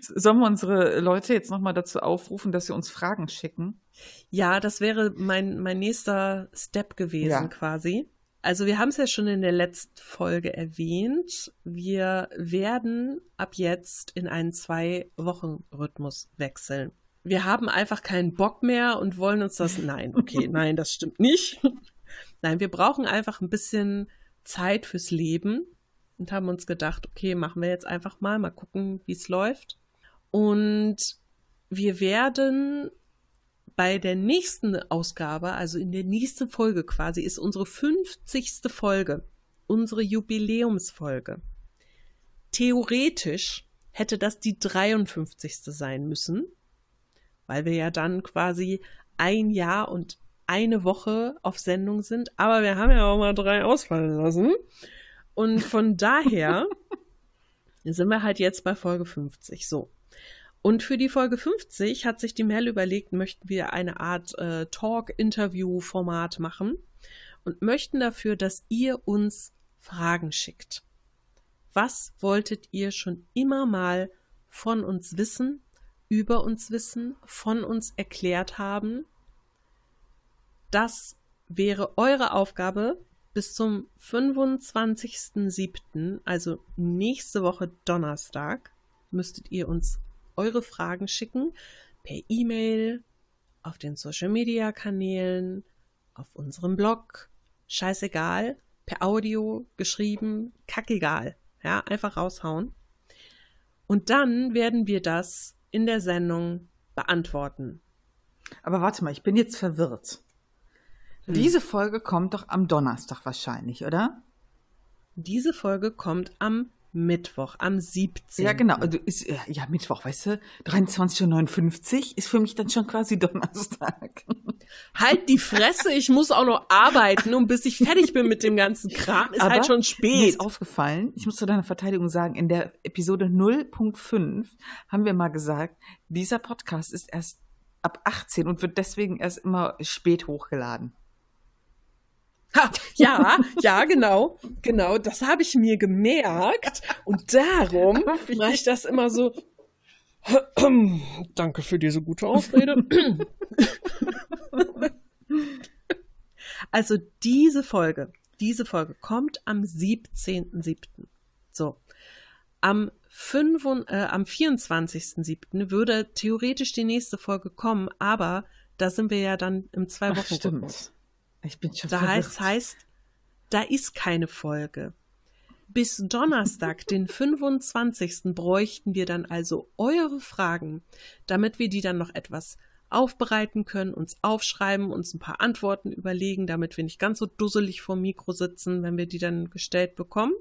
Sollen wir unsere Leute jetzt nochmal dazu aufrufen, dass sie uns Fragen schicken? Ja, das wäre mein, mein nächster Step gewesen ja. quasi. Also wir haben es ja schon in der letzten Folge erwähnt. Wir werden ab jetzt in einen Zwei-Wochen-Rhythmus wechseln. Wir haben einfach keinen Bock mehr und wollen uns das. Nein, okay, nein, das stimmt nicht. Nein, wir brauchen einfach ein bisschen Zeit fürs Leben und haben uns gedacht, okay, machen wir jetzt einfach mal, mal gucken, wie es läuft. Und wir werden bei der nächsten Ausgabe, also in der nächsten Folge quasi, ist unsere 50. Folge, unsere Jubiläumsfolge. Theoretisch hätte das die 53. sein müssen, weil wir ja dann quasi ein Jahr und eine Woche auf Sendung sind, aber wir haben ja auch mal drei ausfallen lassen. Und von daher sind wir halt jetzt bei Folge 50. So. Und für die Folge 50 hat sich die Mel überlegt, möchten wir eine Art äh, Talk-Interview-Format machen und möchten dafür, dass ihr uns Fragen schickt. Was wolltet ihr schon immer mal von uns wissen, über uns wissen, von uns erklärt haben? Das wäre eure Aufgabe bis zum 25.07., also nächste Woche Donnerstag, müsstet ihr uns eure Fragen schicken per E-Mail, auf den Social Media Kanälen, auf unserem Blog, scheißegal, per Audio geschrieben, kackegal. Ja, einfach raushauen. Und dann werden wir das in der Sendung beantworten. Aber warte mal, ich bin jetzt verwirrt. Hm. Diese Folge kommt doch am Donnerstag wahrscheinlich, oder? Diese Folge kommt am Mittwoch, am 17. Ja, genau. Also ist, ja, Mittwoch, weißt du, 23.59 Uhr ist für mich dann schon quasi Donnerstag. Halt die Fresse, ich muss auch noch arbeiten und bis ich fertig bin mit dem ganzen Kram, ist halt Aber halt schon spät. Mir ist aufgefallen, ich muss zu deiner Verteidigung sagen, in der Episode 0.5 haben wir mal gesagt, dieser Podcast ist erst ab 18 und wird deswegen erst immer spät hochgeladen. Ha, ja, ja, genau, genau, das habe ich mir gemerkt und darum mache ich das immer so. Danke für diese gute Ausrede. Also diese Folge, diese Folge kommt am 17.07. So. Am, 5, äh, am 24.07. würde theoretisch die nächste Folge kommen, aber da sind wir ja dann im zwei Wochen Stimmt. Ich bin schon Da heißt, heißt, da ist keine Folge. Bis Donnerstag, den 25. bräuchten wir dann also eure Fragen, damit wir die dann noch etwas aufbereiten können, uns aufschreiben, uns ein paar Antworten überlegen, damit wir nicht ganz so dusselig vor Mikro sitzen, wenn wir die dann gestellt bekommen.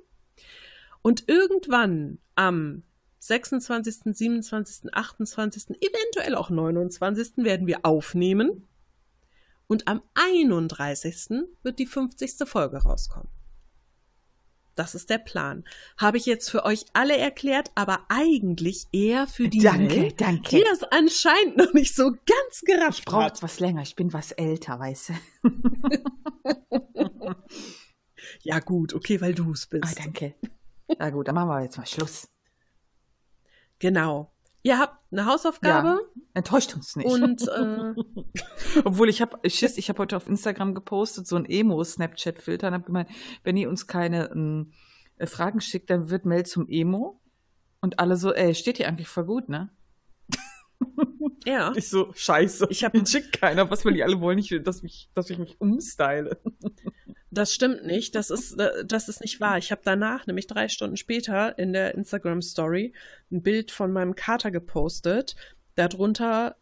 Und irgendwann am 26., 27., 28., eventuell auch 29. werden wir aufnehmen. Und am 31. wird die 50. Folge rauskommen. Das ist der Plan. Habe ich jetzt für euch alle erklärt, aber eigentlich eher für die, danke, Welt, danke. die das anscheinend noch nicht so ganz gerafft Ich brauche was länger. Ich bin was älter, weißt du. ja gut, okay, weil du es bist. Ah, danke. Na gut, dann machen wir jetzt mal Schluss. Genau. Ihr habt eine Hausaufgabe. Ja, enttäuscht uns nicht. Und äh, obwohl ich habe Schiss, ich habe heute auf Instagram gepostet so ein Emo-Snapchat-Filter und habe gemeint, wenn ihr uns keine äh, Fragen schickt, dann wird Mail zum Emo. Und alle so, ey, steht hier eigentlich voll gut, ne? Ja. Ich so, scheiße. Ich habe schickt keiner. Was will die alle wollen? nicht, dass, mich, dass ich mich umstyle. Das stimmt nicht. Das ist, äh, das ist nicht wahr. Ich habe danach, nämlich drei Stunden später, in der Instagram Story ein Bild von meinem Kater gepostet. Darunter,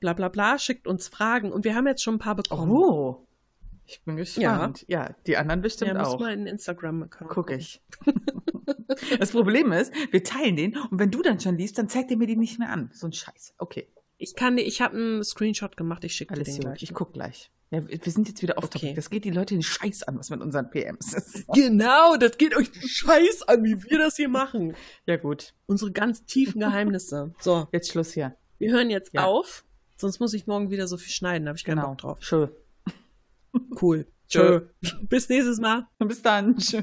bla bla bla, schickt uns Fragen. Und wir haben jetzt schon ein paar bekommen. Oh. Ich bin gespannt. Ja, ja die anderen bestimmt ja, auch. Ja, mal in Instagram-Account. Guck ich. das Problem ist, wir teilen den und wenn du dann schon liest, dann zeigt er mir die nicht mehr an. So ein Scheiß. Okay. Ich kann, ich habe einen Screenshot gemacht, ich schicke dir den gleich. Ich guck gleich. Ja, wir sind jetzt wieder auf okay. Topic. Das geht die Leute den Scheiß an, was mit unseren PMs ist. Genau, das geht euch den Scheiß an, wie wir das hier machen. Ja, gut. Unsere ganz tiefen Geheimnisse. So. Jetzt Schluss hier. Wir hören jetzt ja. auf, sonst muss ich morgen wieder so viel schneiden, da habe ich keinen genau. Bock drauf. Schön. Cool. Tschö. Bis nächstes Mal. Bis dann. Tschö.